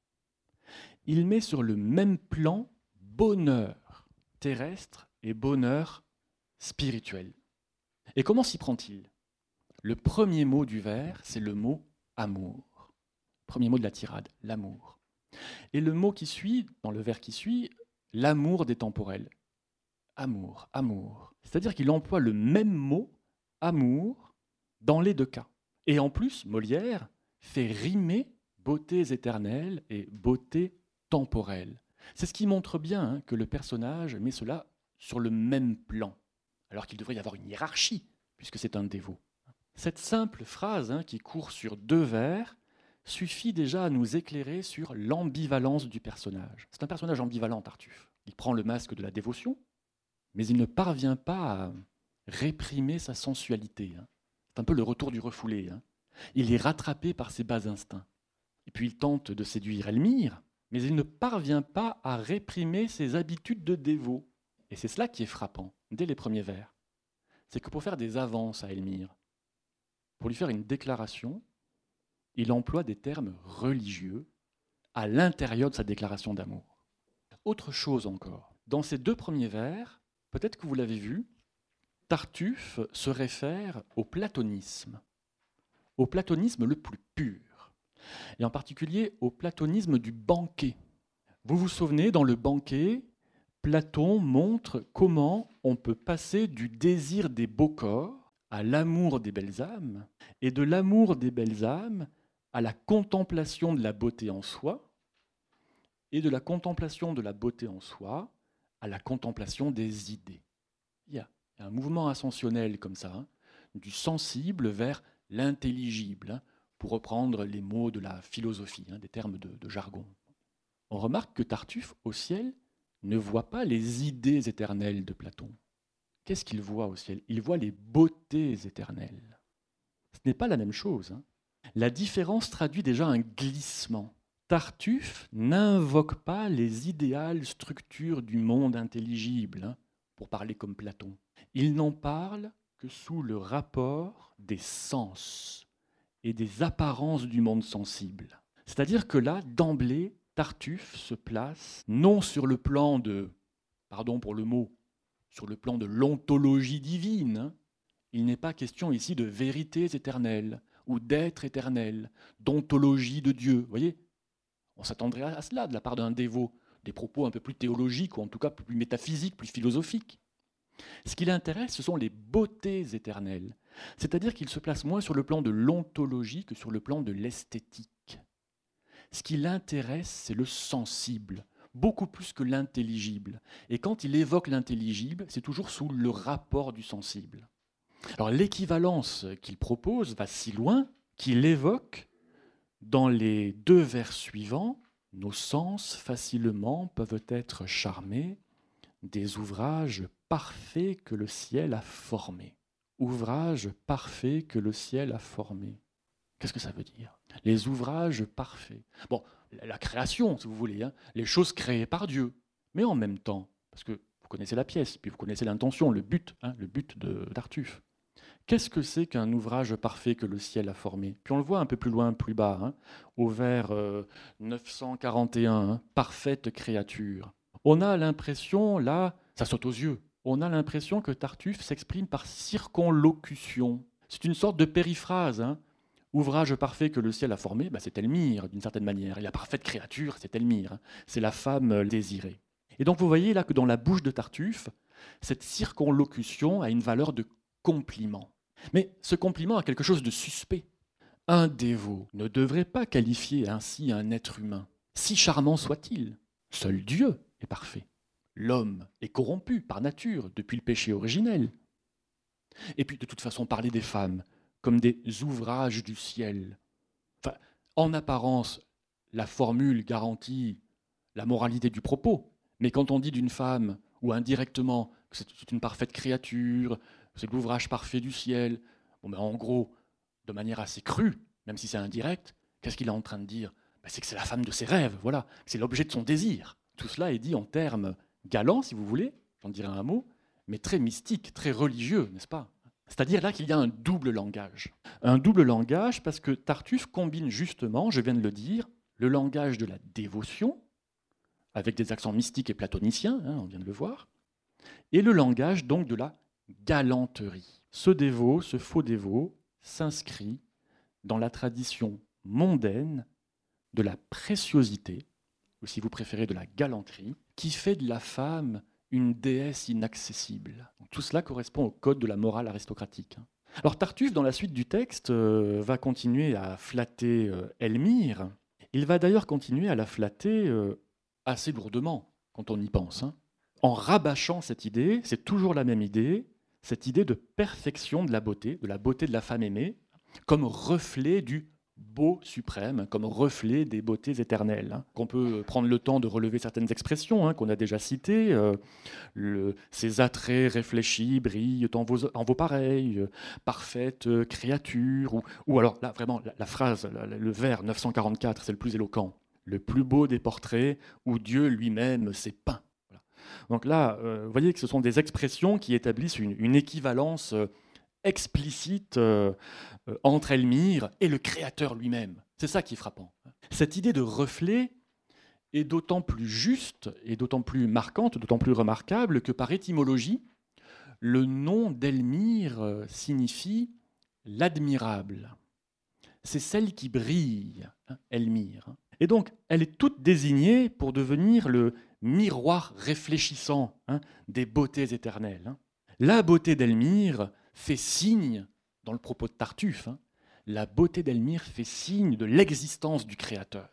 Il met sur le même plan bonheur terrestre et bonheur spirituel. Et comment s'y prend-il? Le premier mot du vers, c'est le mot amour. Premier mot de la tirade, l'amour. Et le mot qui suit, dans le vers qui suit, l'amour des temporels. Amour, amour. C'est-à-dire qu'il emploie le même mot, amour, dans les deux cas. Et en plus, Molière fait rimer beautés éternelles et beauté temporelle. C'est ce qui montre bien hein, que le personnage met cela sur le même plan, alors qu'il devrait y avoir une hiérarchie, puisque c'est un dévot. Cette simple phrase hein, qui court sur deux vers suffit déjà à nous éclairer sur l'ambivalence du personnage. C'est un personnage ambivalent, Tartuffe. Il prend le masque de la dévotion, mais il ne parvient pas à réprimer sa sensualité. Hein. C'est un peu le retour du refoulé. Hein. Il est rattrapé par ses bas instincts. Et puis il tente de séduire Elmire, mais il ne parvient pas à réprimer ses habitudes de dévot. Et c'est cela qui est frappant, dès les premiers vers. C'est que pour faire des avances à Elmire, pour lui faire une déclaration, il emploie des termes religieux à l'intérieur de sa déclaration d'amour. Autre chose encore, dans ces deux premiers vers, peut-être que vous l'avez vu, Tartuffe se réfère au platonisme, au platonisme le plus pur, et en particulier au platonisme du banquet. Vous vous souvenez, dans le banquet, Platon montre comment on peut passer du désir des beaux corps à l'amour des belles âmes, et de l'amour des belles âmes à la contemplation de la beauté en soi, et de la contemplation de la beauté en soi à la contemplation des idées. Il y a un mouvement ascensionnel comme ça, hein, du sensible vers l'intelligible, hein, pour reprendre les mots de la philosophie, hein, des termes de, de jargon. On remarque que Tartuffe, au ciel, ne voit pas les idées éternelles de Platon. Qu'est-ce qu'il voit au ciel? Il voit les beautés éternelles. Ce n'est pas la même chose. La différence traduit déjà un glissement. Tartuffe n'invoque pas les idéales structures du monde intelligible, hein, pour parler comme Platon. Il n'en parle que sous le rapport des sens et des apparences du monde sensible. C'est-à-dire que là, d'emblée, Tartuffe se place non sur le plan de, pardon pour le mot, sur le plan de l'ontologie divine. Hein. Il n'est pas question ici de vérités éternelles ou d'être éternel, d'ontologie de Dieu. Vous voyez on s'attendrait à cela de la part d'un dévot, des propos un peu plus théologiques ou en tout cas plus métaphysiques, plus philosophiques. Ce qui l'intéresse, ce sont les beautés éternelles, c'est-à-dire qu'il se place moins sur le plan de l'ontologie que sur le plan de l'esthétique. Ce qui l'intéresse, c'est le sensible, beaucoup plus que l'intelligible. Et quand il évoque l'intelligible, c'est toujours sous le rapport du sensible. Alors l'équivalence qu'il propose va si loin qu'il évoque dans les deux vers suivants, nos sens facilement peuvent être charmés des ouvrages parfaits que le ciel a formés. Ouvrages parfaits que le ciel a formés. Qu'est-ce que ça veut dire? Les ouvrages parfaits. Bon, la création, si vous voulez, hein, les choses créées par Dieu. Mais en même temps, parce que vous connaissez la pièce, puis vous connaissez l'intention, le but, hein, le but de Tartuffe. Qu'est-ce que c'est qu'un ouvrage parfait que le ciel a formé? Puis on le voit un peu plus loin, plus bas, hein, au vers 941, euh, hein, parfaite créature. On a l'impression, là, ça saute aux yeux, on a l'impression que Tartuffe s'exprime par circonlocution. C'est une sorte de périphrase. Hein. Ouvrage parfait que le ciel a formé, bah, c'est Elmire, d'une certaine manière. Et la parfaite créature, c'est Elmire. C'est la femme désirée. Et donc vous voyez là que dans la bouche de Tartuffe, cette circonlocution a une valeur de compliment. Mais ce compliment a quelque chose de suspect. Un dévot ne devrait pas qualifier ainsi un être humain, si charmant soit-il. Seul Dieu est parfait. L'homme est corrompu par nature depuis le péché originel. Et puis de toute façon, parler des femmes comme des ouvrages du ciel. en apparence, la formule garantit la moralité du propos. Mais quand on dit d'une femme, ou indirectement, que c'est une parfaite créature, c'est l'ouvrage parfait du ciel, bon ben en gros, de manière assez crue, même si c'est indirect, qu'est-ce qu'il est en train de dire? Ben C'est que c'est la femme de ses rêves, voilà, c'est l'objet de son désir. Tout cela est dit en termes galants, si vous voulez, j'en dirai un mot, mais très mystique, très religieux, n'est-ce pas? C'est-à-dire là qu'il y a un double langage. Un double langage parce que Tartuffe combine justement, je viens de le dire, le langage de la dévotion, avec des accents mystiques et platoniciens, hein, on vient de le voir, et le langage donc de la galanterie. Ce dévot, ce faux dévot, s'inscrit dans la tradition mondaine de la préciosité, ou si vous préférez de la galanterie, qui fait de la femme une déesse inaccessible. tout cela correspond au code de la morale aristocratique. Alors Tartuffe, dans la suite du texte, euh, va continuer à flatter euh, Elmire. Il va d'ailleurs continuer à la flatter euh, assez lourdement, quand on y pense. Hein. En rabâchant cette idée, c'est toujours la même idée, cette idée de perfection de la beauté, de la beauté de la femme aimée, comme reflet du beau suprême, comme reflet des beautés éternelles. Hein. Qu'on peut prendre le temps de relever certaines expressions hein, qu'on a déjà citées. Euh, ces attraits réfléchis brillent en vos, en vos pareils, parfaite créature. Ou, alors, là, vraiment, la, phrase, le vers 944, c'est le plus éloquent. Le plus beau des portraits où Dieu lui-même s'est peint. Donc là, vous voyez que ce sont des expressions qui établissent une, équivalence explicite euh, euh, entre Elmire et le créateur lui-même. C'est ça qui est frappant. Cette idée de reflet est d'autant plus juste et d'autant plus marquante, d'autant plus remarquable que par étymologie, le nom d'Elmire euh, signifie l'admirable. C'est celle qui brille, hein, Elmire. Et donc, elle est toute désignée pour devenir le miroir réfléchissant hein, des beautés éternelles. Hein. La beauté d'Elmire fait signe, dans le propos de Tartuffe, hein, la beauté d'Elmire fait signe de l'existence du Créateur.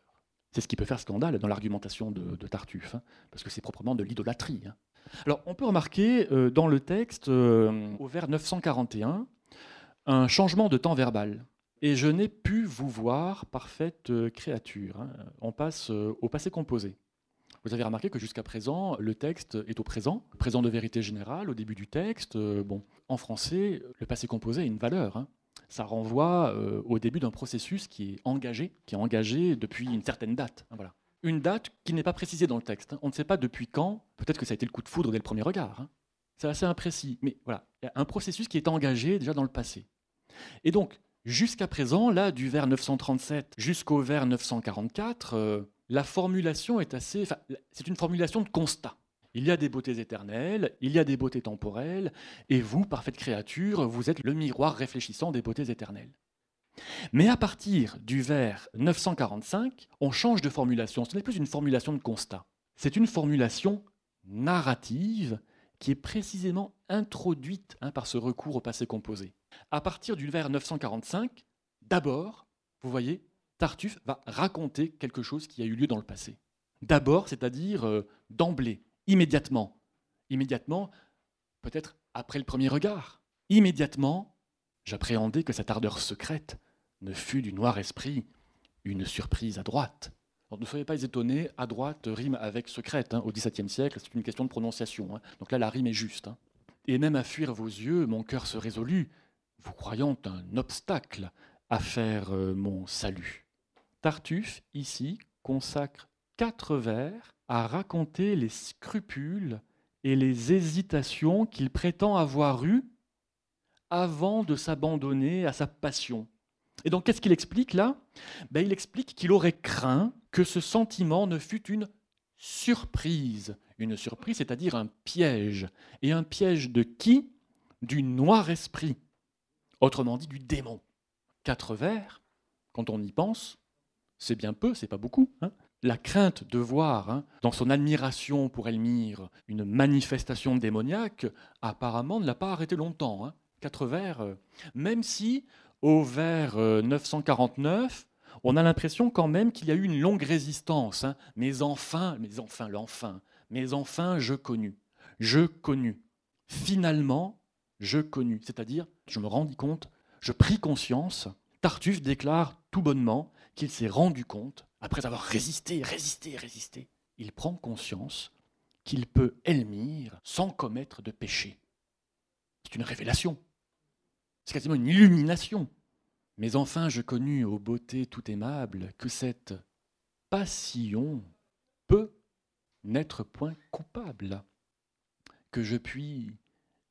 C'est ce qui peut faire scandale dans l'argumentation de, Tartuffe, parce que c'est proprement de l'idolâtrie. Alors, on peut remarquer euh, dans le texte, euh, au vers 941, un changement de temps verbal. Et je n'ai pu vous voir, parfaite euh, créature. On passe au passé composé. Vous avez remarqué que jusqu'à présent, le texte est au présent, présent de vérité générale au début du texte. Euh, bon, en français, le passé composé a une valeur. Hein. Ça renvoie euh, au début d'un processus qui est engagé, qui est engagé depuis une certaine date. Hein, voilà. Une date qui n'est pas précisée dans le texte. Hein. On ne sait pas depuis quand. Peut-être que ça a été le coup de foudre dès le premier regard. C'est assez imprécis. Mais voilà, il y a un processus qui est engagé déjà dans le passé. Et donc, jusqu'à présent, là, du vers 937 jusqu'au vers 944, la formulation est assez. c'est une formulation de constat. Il y a des beautés éternelles, il y a des beautés temporelles, et vous, parfaite créature, vous êtes le miroir réfléchissant des beautés éternelles. Mais à partir du vers 945, on change de formulation. Ce n'est plus une formulation de constat. C'est une formulation narrative qui est précisément introduite hein, par ce recours au passé composé. À partir du vers 945, d'abord, vous voyez, Tartuffe va raconter quelque chose qui a eu lieu dans le passé. D'abord, c'est-à-dire euh, d'emblée, immédiatement. Immédiatement, peut-être après le premier regard. Immédiatement, j'appréhendais que cette ardeur secrète ne fût du noir esprit une surprise à droite. ne soyez pas étonnés, à droite rime avec secrète. Hein, au XVIIe siècle, c'est une question de prononciation. Hein. Donc là, la rime est juste. Hein. Et même à fuir vos yeux, mon cœur se résolut, vous croyant un obstacle à faire euh, mon salut. Tartuffe, ici, consacre quatre vers à raconter les scrupules et les hésitations qu'il prétend avoir eues avant de s'abandonner à sa passion. Et donc, qu'est-ce qu'il explique là? Ben, Il explique qu'il aurait craint que ce sentiment ne fût une surprise. Une surprise, c'est-à-dire un piège. Et un piège de qui? Du noir esprit. Autrement dit, du démon. Quatre vers, quand on y pense, c'est bien peu, c'est pas beaucoup. Hein. la crainte de voir hein, dans son admiration pour Elmire une manifestation démoniaque, apparemment ne l'a pas arrêté longtemps. Hein. Quatre vers, euh, même si au vers 949, euh, on a l'impression quand même qu'il y a eu une longue résistance. Mais enfin, mais enfin, l'enfin, mais enfin, je connus, je connus. Finalement, je connus, c'est-à-dire, je me rendis compte, je pris conscience. Tartuffe déclare tout bonnement qu'il s'est rendu compte, après avoir résisté, résisté, résisté, il prend conscience qu'il peut Elmire sans commettre de péché. C'est une révélation. C'est quasiment une illumination. Mais enfin, je connus aux beautés tout aimables que cette passion peut n'être point coupable, que je puis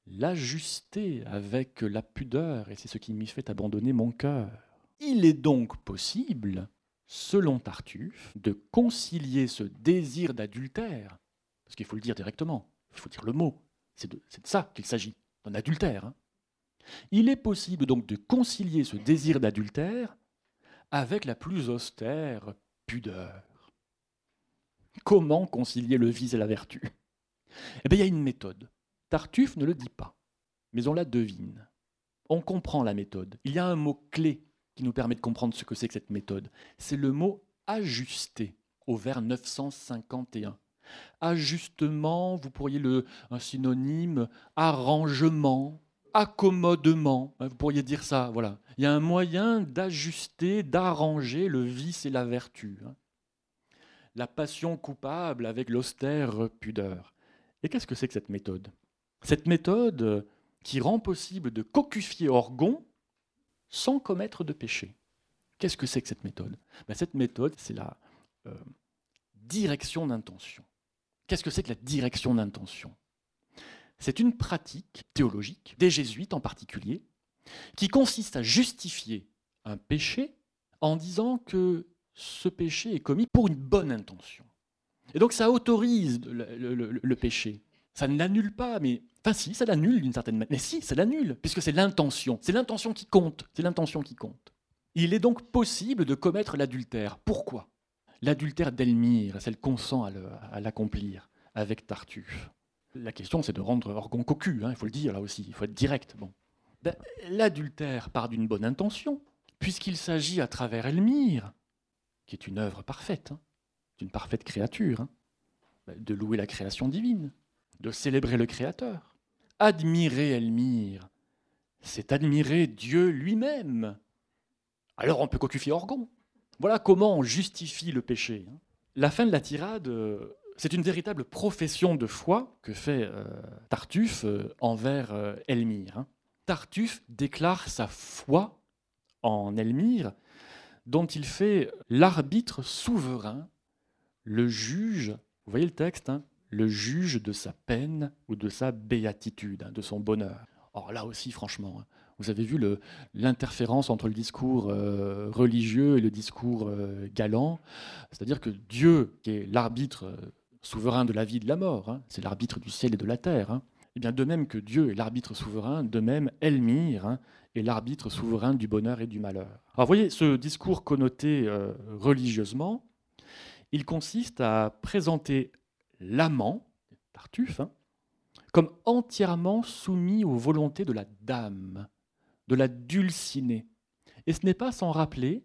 l'ajuster avec la pudeur, et c'est ce qui m'y fait abandonner mon cœur. Il est donc possible, selon Tartuffe, de concilier ce désir d'adultère, parce qu'il faut le dire directement, il faut dire le mot, c'est de, ça qu'il s'agit, d'un adultère. Hein. Il est possible donc de concilier ce désir d'adultère avec la plus austère pudeur. Comment concilier le vice et la vertu? Eh bien, il y a une méthode. Tartuffe ne le dit pas, mais on la devine. On comprend la méthode. Il y a un mot clé qui nous permet de comprendre ce que c'est que cette méthode. C'est le mot ajuster au vers 951. Ajustement, vous pourriez le un synonyme arrangement, accommodement. Vous pourriez dire ça. Voilà. Il y a un moyen d'ajuster, d'arranger le vice et la vertu. Hein. La passion coupable avec l'austère pudeur. Et qu'est-ce que c'est que cette méthode? Cette méthode qui rend possible de cocufier Orgon sans commettre de péché. Qu'est-ce que c'est que cette méthode? Ben, Cette méthode, c'est la euh, direction d'intention. Qu'est-ce que c'est que la direction d'intention? C'est une pratique théologique, des jésuites en particulier, qui consiste à justifier un péché en disant que ce péché est commis pour une bonne intention. Et donc ça autorise le, péché. Ça ne l'annule pas, mais Enfin, si, ça l'annule d'une certaine manière. Mais si, ça l'annule, puisque c'est l'intention. C'est l'intention qui compte. C'est l'intention qui compte. Il est donc possible de commettre l'adultère. Pourquoi? L'adultère d'Elmire, celle consent à l'accomplir avec Tartuffe. La question, c'est de rendre Orgon cocu, hein, il faut le dire là aussi, il faut être direct. Bon. Ben, l'adultère part d'une bonne intention, puisqu'il s'agit à travers Elmire, qui est une œuvre parfaite, hein, d'une parfaite créature, hein, de louer la création divine, de célébrer le Créateur. Admirer Elmire, c'est admirer Dieu lui-même. Alors on peut cocufier Orgon. Voilà comment on justifie le péché. Hein. La fin de la tirade, euh, c'est une véritable profession de foi que fait euh, Tartuffe euh, envers Elmire. Hein. Tartuffe déclare sa foi en Elmire, dont il fait l'arbitre souverain, le juge, vous voyez le texte, hein, le juge de sa peine ou de sa béatitude, hein, de son bonheur. Or là aussi, franchement, hein, vous avez vu l'interférence entre le discours euh, religieux et le discours euh, galant. C'est-à-dire que Dieu, qui est l'arbitre euh, souverain de la vie et de la mort, hein, c'est l'arbitre du ciel et de la terre, et eh bien de même que Dieu est l'arbitre souverain, de même Elmire est l'arbitre souverain du bonheur et du malheur. Alors vous voyez, ce discours connoté religieusement, il consiste à présenter l'amant, Tartuffe, hein, comme entièrement soumis aux volontés de la dame, de la dulcinée. Et ce n'est pas sans rappeler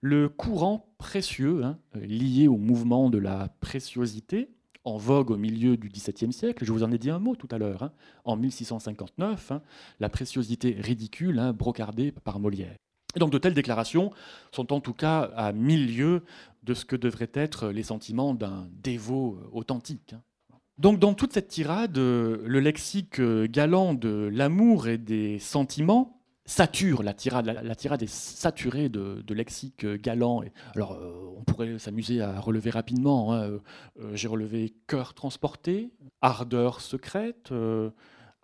le courant précieux hein, lié au mouvement de la préciosité, en vogue au milieu du XVIIe siècle. Je vous en ai dit un mot tout à l'heure. Hein, en 1659, la préciosité ridicule, brocardée par Molière. Et donc de telles déclarations sont en tout cas à mille lieues de ce que devraient être les sentiments d'un dévot authentique. Hein. Donc dans toute cette tirade, le lexique galant de l'amour et des sentiments sature la tirade. La, tirade est saturée de, lexique galant. Alors euh, on pourrait s'amuser à relever rapidement. Hein. Euh, j'ai relevé cœur transporté, ardeur secrète. Euh,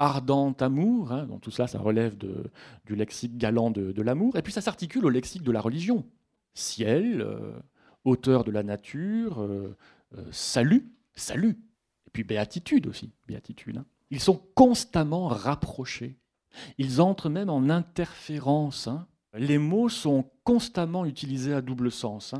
ardent amour, hein, donc tout ça, ça relève du lexique galant de, l'amour, et puis ça s'articule au lexique de la religion. Ciel, euh, auteur de la nature, euh, euh, salut, salut, et puis béatitude aussi, béatitude. Hein. Ils sont constamment rapprochés. Ils entrent même en interférence. Hein. Les mots sont constamment utilisés à double sens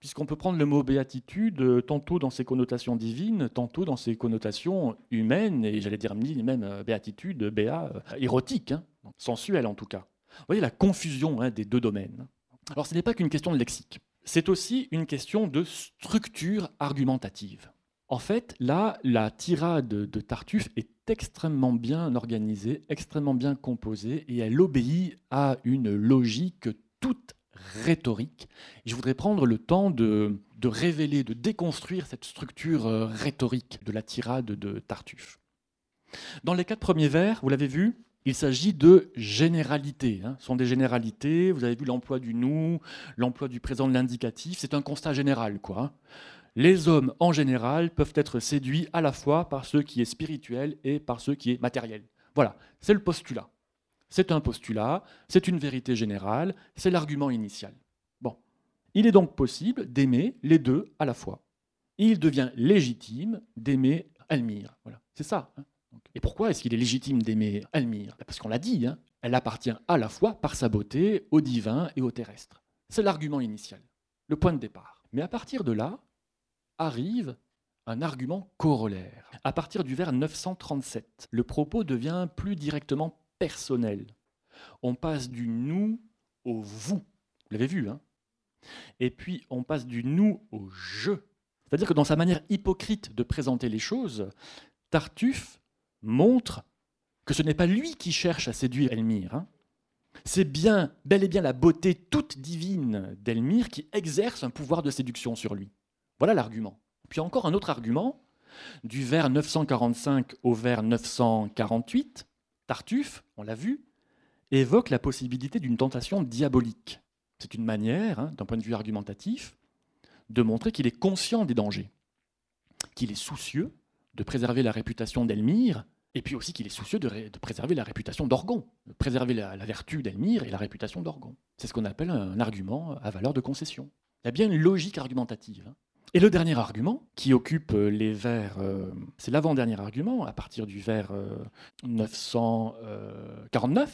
puisqu'on peut prendre le mot béatitude euh, tantôt dans ses connotations divines, tantôt dans ses connotations humaines, et j'allais dire même euh, béatitude, béa, euh, érotique, hein, sensuelle en tout cas. Vous voyez la confusion hein, des deux domaines. Alors ce n'est pas qu'une question de lexique, c'est aussi une question de structure argumentative. En fait, là, la tirade de Tartuffe est extrêmement bien organisée, extrêmement bien composée, et elle obéit à une logique toute rhétorique. Je voudrais prendre le temps de, révéler, de déconstruire cette structure euh, rhétorique de la tirade de Tartuffe. Dans les quatre premiers vers, vous l'avez vu, il s'agit de généralités. Hein. Ce sont des généralités. Vous avez vu l'emploi du nous, l'emploi du présent de l'indicatif. C'est un constat général. quoi. Les hommes, en général, peuvent être séduits à la fois par ce qui est spirituel et par ce qui est matériel. Voilà, c'est le postulat. C'est un postulat, c'est une vérité générale, c'est l'argument initial. Bon. Il est donc possible d'aimer les deux à la fois. Il devient légitime d'aimer Elmire. Voilà, c'est ça. Hein. Et pourquoi est-ce qu'il est légitime d'aimer Elmire bah, Parce qu'on l'a dit, hein, elle appartient à la fois par sa beauté au divin et au terrestre. C'est l'argument initial, le point de départ. Mais à partir de là, arrive un argument corollaire. À partir du vers 937, le propos devient plus directement personnel. On passe du nous au vous. Vous l'avez vu, hein Et puis on passe du nous au je. C'est-à-dire que dans sa manière hypocrite de présenter les choses, Tartuffe montre que ce n'est pas lui qui cherche à séduire Elmire. Hein. C'est bien, bel et bien la beauté toute divine d'Elmire qui exerce un pouvoir de séduction sur lui. Voilà l'argument. Puis encore un autre argument, du vers 945 au vers 948, Tartuffe, on l'a vu, évoque la possibilité d'une tentation diabolique. C'est une manière, hein, d'un point de vue argumentatif, de montrer qu'il est conscient des dangers, qu'il est soucieux de préserver la réputation d'Elmire, et puis aussi qu'il est soucieux de, préserver la réputation d'Orgon, de préserver la, vertu d'Elmire et la réputation d'Orgon. C'est ce qu'on appelle un argument à valeur de concession. Il y a bien une logique argumentative. Hein. Et le dernier argument, qui occupe euh, les vers, euh, c'est l'avant-dernier argument, à partir du vers 949, euh,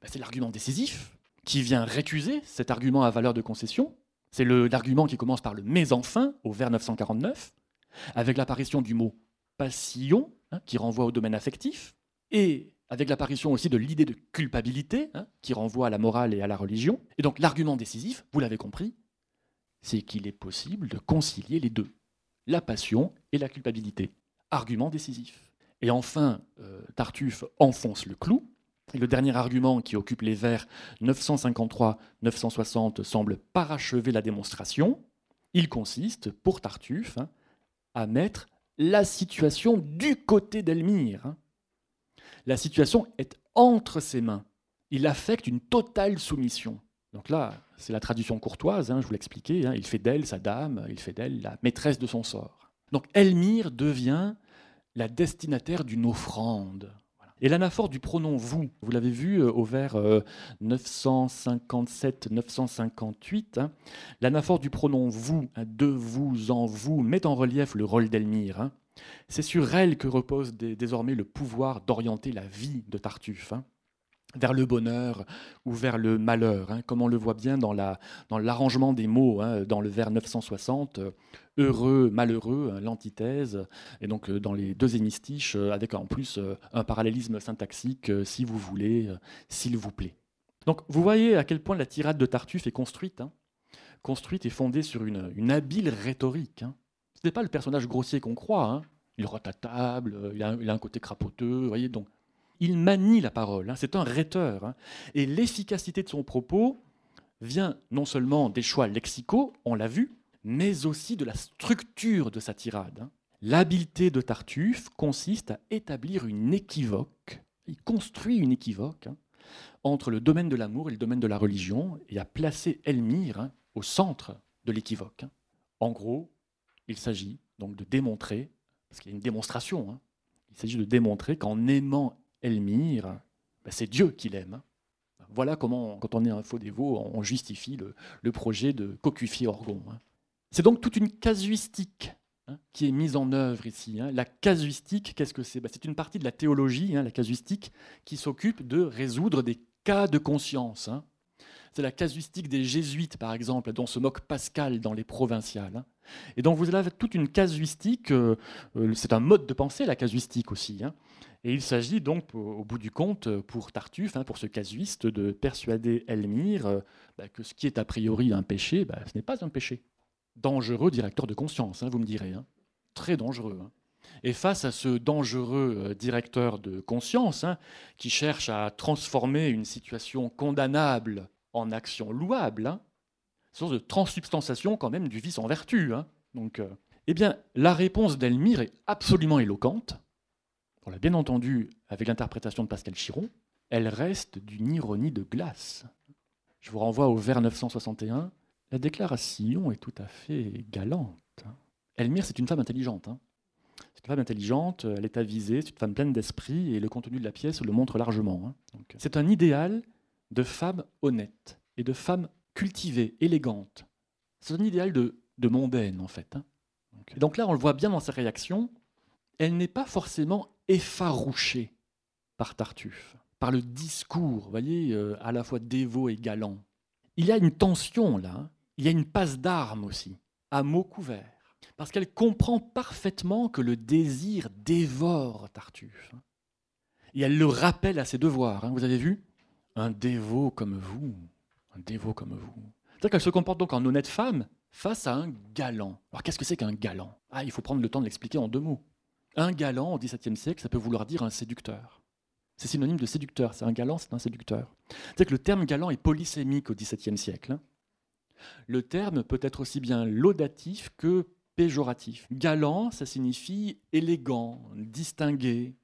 bah, c'est l'argument décisif, qui vient récuser cet argument à valeur de concession. C'est l'argument qui commence par le mais enfin, au vers 949, avec l'apparition du mot passion, hein, qui renvoie au domaine affectif, et avec l'apparition aussi de l'idée de culpabilité, hein, qui renvoie à la morale et à la religion. Et donc l'argument décisif, vous l'avez compris, c'est qu'il est possible de concilier les deux, la passion et la culpabilité. Argument décisif. Et enfin, euh, Tartuffe enfonce le clou. Le dernier argument qui occupe les vers 953-960 semble parachever la démonstration. Il consiste, pour Tartuffe, hein, à mettre la situation du côté d'Elmire. La situation est entre ses mains. Il affecte une totale soumission. Donc là, c'est la tradition courtoise, hein, je vous l'expliquais, hein, il fait d'elle sa dame, il fait d'elle la maîtresse de son sort. Donc Elmire devient la destinataire d'une offrande. Et l'anaphore du pronom vous, vous l'avez vu euh, au vers 957-958, euh, hein, l'anaphore du pronom vous, de vous, en vous, met en relief le rôle d'Elmire. C'est sur elle que repose désormais le pouvoir d'orienter la vie de Tartuffe vers le bonheur ou vers le malheur, hein, comme on le voit bien dans, l'arrangement des mots, hein, dans le vers 960, euh, heureux, malheureux, hein, l'antithèse, et donc euh, dans les deux hémistiches, euh, avec en plus un parallélisme syntaxique, si vous voulez, s'il vous plaît. Donc vous voyez à quel point la tirade de Tartuffe est construite, construite et fondée sur une, habile rhétorique. Ce n'est pas le personnage grossier qu'on croit, il rote à table, il a, il a un côté crapoteux, vous voyez, donc il manie la parole, hein. c'est un rhéteur. Hein. et l'efficacité de son propos vient non seulement des choix lexicaux, on l'a vu, mais aussi de la structure de sa tirade. Hein. L'habileté de Tartuffe consiste à établir une équivoque, il construit une équivoque entre le domaine de l'amour et le domaine de la religion, et à placer Elmire au centre de l'équivoque. En gros, il s'agit donc de démontrer, parce qu'il y a une démonstration, il s'agit de démontrer qu'en aimant Elmire, ben, c'est Dieu qui l'aime. Voilà comment, quand on est un faux dévot, on justifie le, projet de cocufier Orgon. Hein. C'est donc toute une casuistique hein, qui est mise en œuvre ici. Hein. La casuistique, qu'est-ce que c'est? Ben, C'est une partie de la théologie, la casuistique, qui s'occupe de résoudre des cas de conscience. C'est la casuistique des jésuites, par exemple, dont se moque Pascal dans les provinciales. Et donc vous avez toute une casuistique, euh, euh, c'est un mode de pensée, la casuistique aussi. Et il s'agit donc, au bout du compte, pour Tartuffe, hein, pour ce casuiste, de persuader Elmire euh, bah, que ce qui est a priori un péché, bah, ce n'est pas un péché. Dangereux directeur de conscience, hein, vous me direz. Hein. Très dangereux. Et face à ce dangereux directeur de conscience, qui cherche à transformer une situation condamnable en action louable, hein, sorte de transsubstantiation quand même du vice en vertu. Hein. Donc, euh, eh bien, la réponse d'Elmire est absolument éloquente. On l'a bien entendu avec l'interprétation de Pascal Chiron. Elle reste d'une ironie de glace. Je vous renvoie au vers 961. La déclaration est tout à fait galante. Hein. Elmire, c'est une femme intelligente. Hein. C'est une femme intelligente, elle est avisée, c'est une femme pleine d'esprit, et le contenu de la pièce le montre largement. C'est un idéal de femme honnête et de femme cultivée, élégante. C'est un idéal de, de mondaine, en fait. donc là, on le voit bien dans sa réaction, elle n'est pas forcément effarouchée par Tartuffe, par le discours, vous voyez, euh, à la fois dévot et galant. Il y a une tension là, hein. il y a une passe d'armes aussi, à mots couverts parce qu'elle comprend parfaitement que le désir dévore Tartuffe. Et elle le rappelle à ses devoirs. Hein. Vous avez vu? Un dévot comme vous. Un dévot comme vous. C'est-à-dire qu'elle se comporte donc en honnête femme face à un galant. Alors qu'est-ce que c'est qu'un galant? Ah, il faut prendre le temps de l'expliquer en deux mots. Un galant au XVIIe siècle, ça peut vouloir dire un séducteur. C'est synonyme de séducteur. C'est un galant, c'est un séducteur. C'est que le terme galant est polysémique au XVIIe siècle. Le terme peut être aussi bien laudatif que péjoratif. Galant, ça signifie élégant, distingué.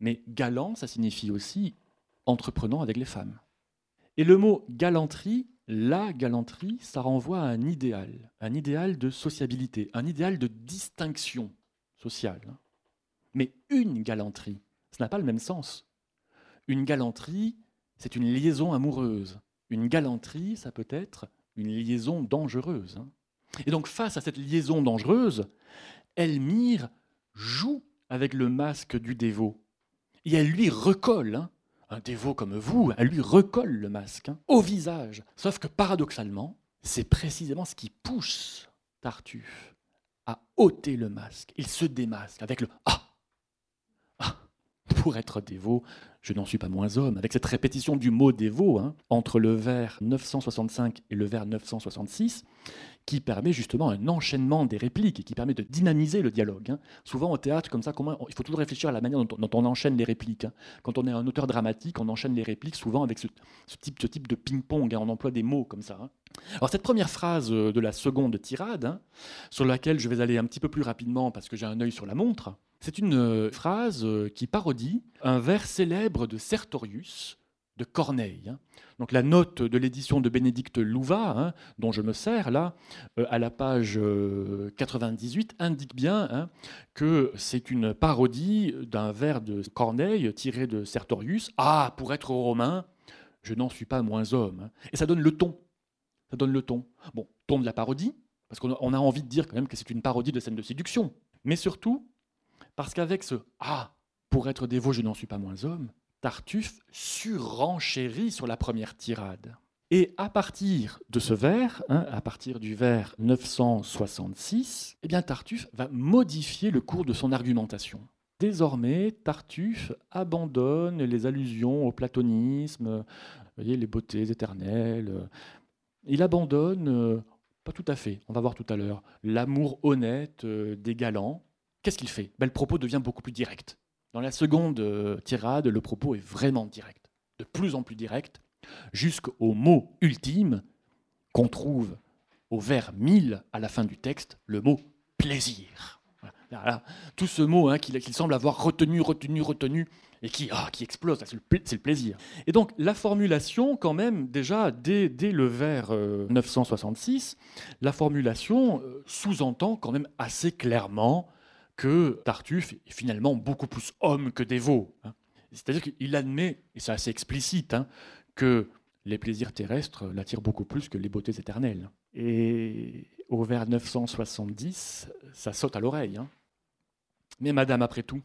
Mais galant, ça signifie aussi entreprenant avec les femmes. Et le mot galanterie, la galanterie, ça renvoie à un idéal, un idéal de sociabilité, un idéal de distinction sociale. Mais une galanterie, ça n'a pas le même sens. Une galanterie, c'est une liaison amoureuse. Une galanterie, ça peut être une liaison dangereuse. Hein. Et donc face à cette liaison dangereuse, Elmire joue avec le masque du dévot. Et elle lui recolle, hein, un dévot comme vous, elle lui recolle le masque hein, au visage. Sauf que paradoxalement, c'est précisément ce qui pousse Tartuffe à ôter le masque. Il se démasque avec le Ah Ah Pour être dévot, je n'en suis pas moins homme. Avec cette répétition du mot dévot, entre le vers 965 et le vers 966, qui permet justement un enchaînement des répliques et qui permet de dynamiser le dialogue. Hein. Souvent au théâtre, comme ça, il faut toujours réfléchir à la manière dont, on enchaîne les répliques. Hein. Quand on est un auteur dramatique, on enchaîne les répliques souvent avec ce, type, type, de ping-pong, hein. on emploie des mots comme ça. Alors cette première phrase euh, de la seconde tirade, sur laquelle je vais aller un petit peu plus rapidement parce que j'ai un œil sur la montre, c'est une euh, phrase euh, qui parodie un vers célèbre de Sertorius, de Corneille. Hein. Donc la note de l'édition de Bénédicte Louva, hein, dont je me sers là, euh, à la page 98, euh, indique bien hein, que c'est une parodie d'un vers de Corneille tiré de Sertorius. Ah, pour être romain, je n'en suis pas moins homme. Et ça donne le ton. Ça donne le ton. Bon, ton de la parodie, parce qu'on a envie de dire quand même que c'est une parodie de scène de séduction. Mais surtout, parce qu'avec ce Ah, pour être dévot, je n'en suis pas moins homme, Tartuffe surenchérit sur la première tirade. Et à partir de ce vers, hein, à partir du vers 966, eh bien Tartuffe va modifier le cours de son argumentation. Désormais, Tartuffe abandonne les allusions au platonisme, voyez, les beautés éternelles. Il abandonne, euh, pas tout à fait, on va voir tout à l'heure, l'amour honnête euh, des galants. Qu'est-ce qu'il fait? Ben, Le propos devient beaucoup plus direct. Dans la seconde euh, tirade, le propos est vraiment direct, de plus en plus direct, jusqu'au mot ultime qu'on trouve au vers 1000 à la fin du texte, le mot plaisir. Tout ce mot hein, qu'il semble avoir retenu, retenu, retenu, et qui, ah, explose, c'est le, plaisir. Et donc la formulation, quand même, déjà, dès, le vers 966, euh, la formulation euh, sous-entend quand même assez clairement que Tartuffe est finalement beaucoup plus homme que dévot. Hein. C'est-à-dire qu'il admet, et c'est assez explicite, hein, que les plaisirs terrestres l'attirent beaucoup plus que les beautés éternelles. Et au vers 970, ça saute à l'oreille. Hein. Mais madame, après tout,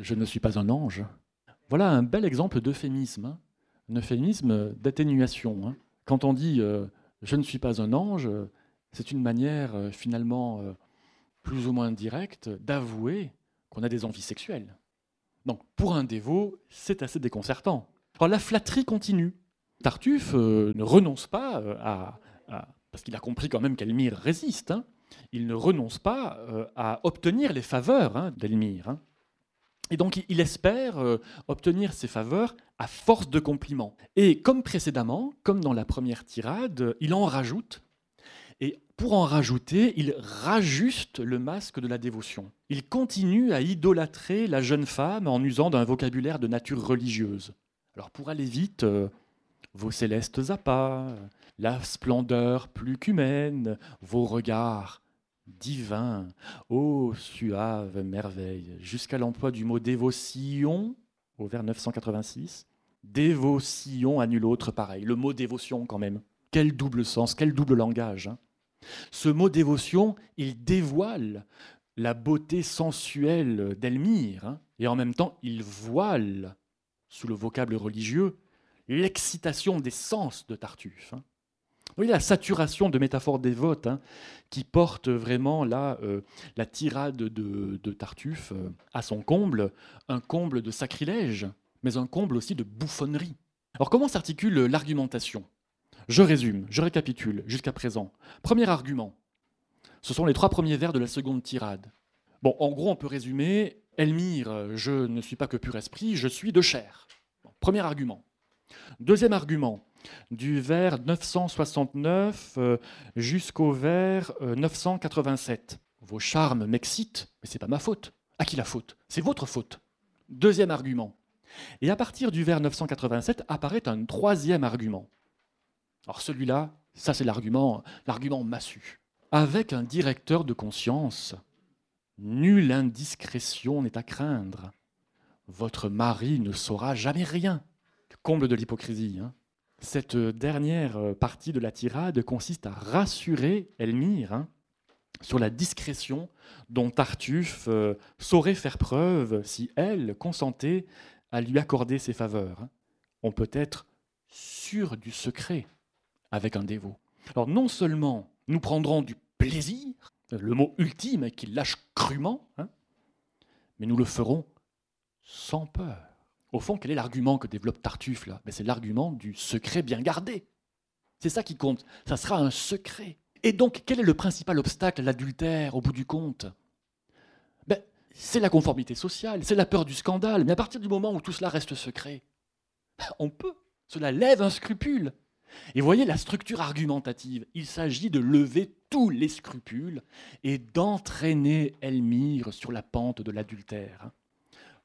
je ne suis pas un ange. Voilà un bel exemple d'euphémisme, euphémisme d'atténuation. Quand on dit euh, je ne suis pas un ange, c'est une manière euh, finalement euh, plus ou moins direct d'avouer qu'on a des envies sexuelles. Donc pour un dévot, c'est assez déconcertant. Alors la flatterie continue. Tartuffe euh, ne renonce pas euh, à, parce qu'il a compris quand même qu'Elmire résiste, hein. il ne renonce pas euh, à obtenir les faveurs hein, d'Elmire. Hein. Et donc il espère obtenir ses faveurs à force de compliments. Et comme précédemment, comme dans la première tirade, il en rajoute. Et pour en rajouter, il rajuste le masque de la dévotion. Il continue à idolâtrer la jeune femme en usant d'un vocabulaire de nature religieuse. Alors pour aller vite, euh, vos célestes appâts, la splendeur plus qu'humaine, vos regards divins, ô suave merveille, jusqu'à l'emploi du mot dévotion au vers 986. Dévotion à nul autre pareil. Le mot dévotion quand même. Quel double sens, quel double langage. Hein. Ce mot dévotion, il dévoile la beauté sensuelle d'Elmire, hein, et en même temps, il voile, sous le vocable religieux, l'excitation des sens de Tartuffe. Hein. Vous voyez la saturation de métaphores dévotes hein, qui porte vraiment là, euh, la tirade de, Tartuffe euh, à son comble, un comble de sacrilège, mais un comble aussi de bouffonnerie. Alors comment s'articule l'argumentation? Je résume, je récapitule jusqu'à présent. Premier argument, ce sont les trois premiers vers de la seconde tirade. Bon, en gros, on peut résumer Elmire, je ne suis pas que pur esprit, je suis de chair. premier argument. Deuxième argument, du vers 969 euh, jusqu'au vers 987. Euh, Vos charmes m'excitent, mais c'est pas ma faute. À qui la faute? C'est votre faute. Deuxième argument. Et à partir du vers 987 apparaît un troisième argument. Alors celui-là, ça c'est l'argument, l'argument massu. Avec un directeur de conscience, nulle indiscrétion n'est à craindre. Votre mari ne saura jamais rien. Comble de l'hypocrisie. Hein. Cette dernière partie de la tirade consiste à rassurer Elmire hein, sur la discrétion dont Tartuffe euh, saurait faire preuve si elle consentait à lui accorder ses faveurs. Hein. On peut être sûr du secret avec un dévot. Alors non seulement nous prendrons du plaisir, le mot ultime qu'il lâche crûment, hein, mais nous le ferons sans peur. Au fond, quel est l'argument que développe Tartuffe là? Ben, C'est l'argument du secret bien gardé. C'est ça qui compte. Ça sera un secret. Et donc, quel est le principal obstacle à l'adultère au bout du compte? Ben, C'est la conformité sociale, c'est la peur du scandale. Mais à partir du moment où tout cela reste secret, on peut. Cela lève un scrupule. Et voyez la structure argumentative. Il s'agit de lever tous les scrupules et d'entraîner Elmire sur la pente de l'adultère.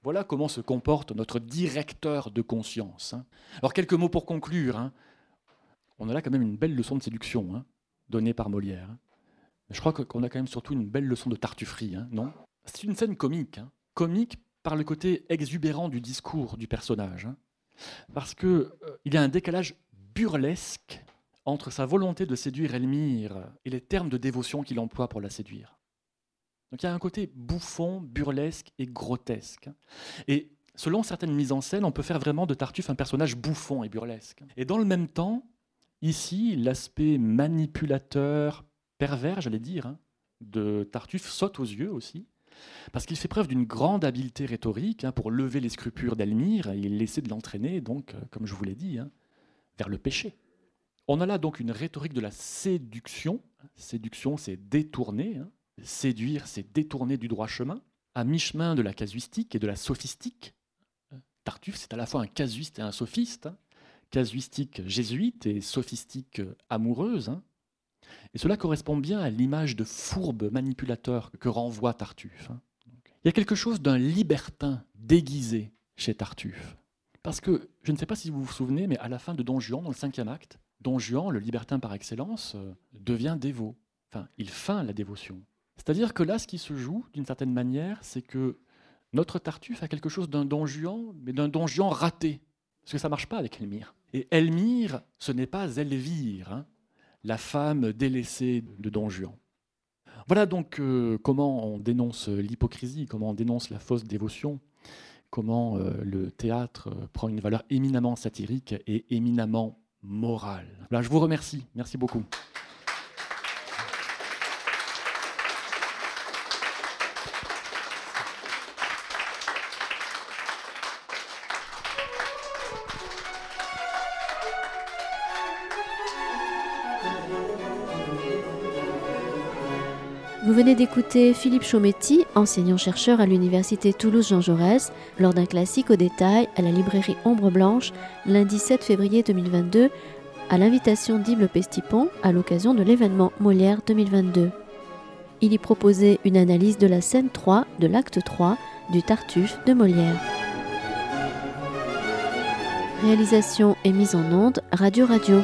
Voilà comment se comporte notre directeur de conscience. Hein. Alors quelques mots pour conclure. Hein. On a là quand même une belle leçon de séduction hein, donnée par Molière. Je crois qu'on a quand même surtout une belle leçon de tartufferie, non? C'est une scène comique. Comique par le côté exubérant du discours du personnage. Parce qu'il euh, y a un décalage burlesque entre sa volonté de séduire Elmire et les termes de dévotion qu'il emploie pour la séduire. Donc il y a un côté bouffon, burlesque et grotesque. Et selon certaines mises en scène, on peut faire vraiment de Tartuffe un personnage bouffon et burlesque. Et dans le même temps, ici, l'aspect manipulateur, pervers, j'allais dire, hein, de Tartuffe saute aux yeux aussi, parce qu'il fait preuve d'une grande habileté rhétorique hein, pour lever les scrupules d'Elmire et laisser de l'entraîner, donc, euh, comme je vous l'ai dit, hein, vers le péché. On a là donc une rhétorique de la séduction. Séduction, c'est détourner. Séduire, c'est détourner du droit chemin, à mi-chemin de la casuistique et de la sophistique. Tartuffe, c'est à la fois un casuiste et un sophiste, hein. casuistique jésuite et sophistique amoureuse. Hein. Et cela correspond bien à l'image de fourbe manipulateur que renvoie Tartuffe. Hein. Il y a quelque chose d'un libertin déguisé chez Tartuffe. Parce que, je ne sais pas si vous vous souvenez, mais à la fin de Don Juan, dans le cinquième acte, Don Juan, le libertin par excellence, euh, devient dévot. Enfin, il feint la dévotion. C'est-à-dire que là, ce qui se joue, d'une certaine manière, c'est que notre Tartuffe a quelque chose d'un Don Juan, mais d'un Don Juan raté. Parce que ça ne marche pas avec Elmire. Et Elmire, ce n'est pas Elvire, hein, la femme délaissée de Don Juan. Voilà donc euh, comment on dénonce l'hypocrisie, comment on dénonce la fausse dévotion, comment euh, le théâtre euh, prend une valeur éminemment satirique et éminemment morale. Là, je vous remercie. Merci beaucoup. Venez d'écouter Philippe Chaumetti, enseignant-chercheur à l'Université Toulouse-Jean Jaurès, lors d'un classique au détail à la librairie Ombre Blanche, lundi 7 février 2022, à l'invitation d'Yves Pestipon à l'occasion de l'événement Molière 2022. Il y proposait une analyse de la scène 3 de l'acte 3 du Tartuffe de Molière. Réalisation et mise en onde Radio Radio.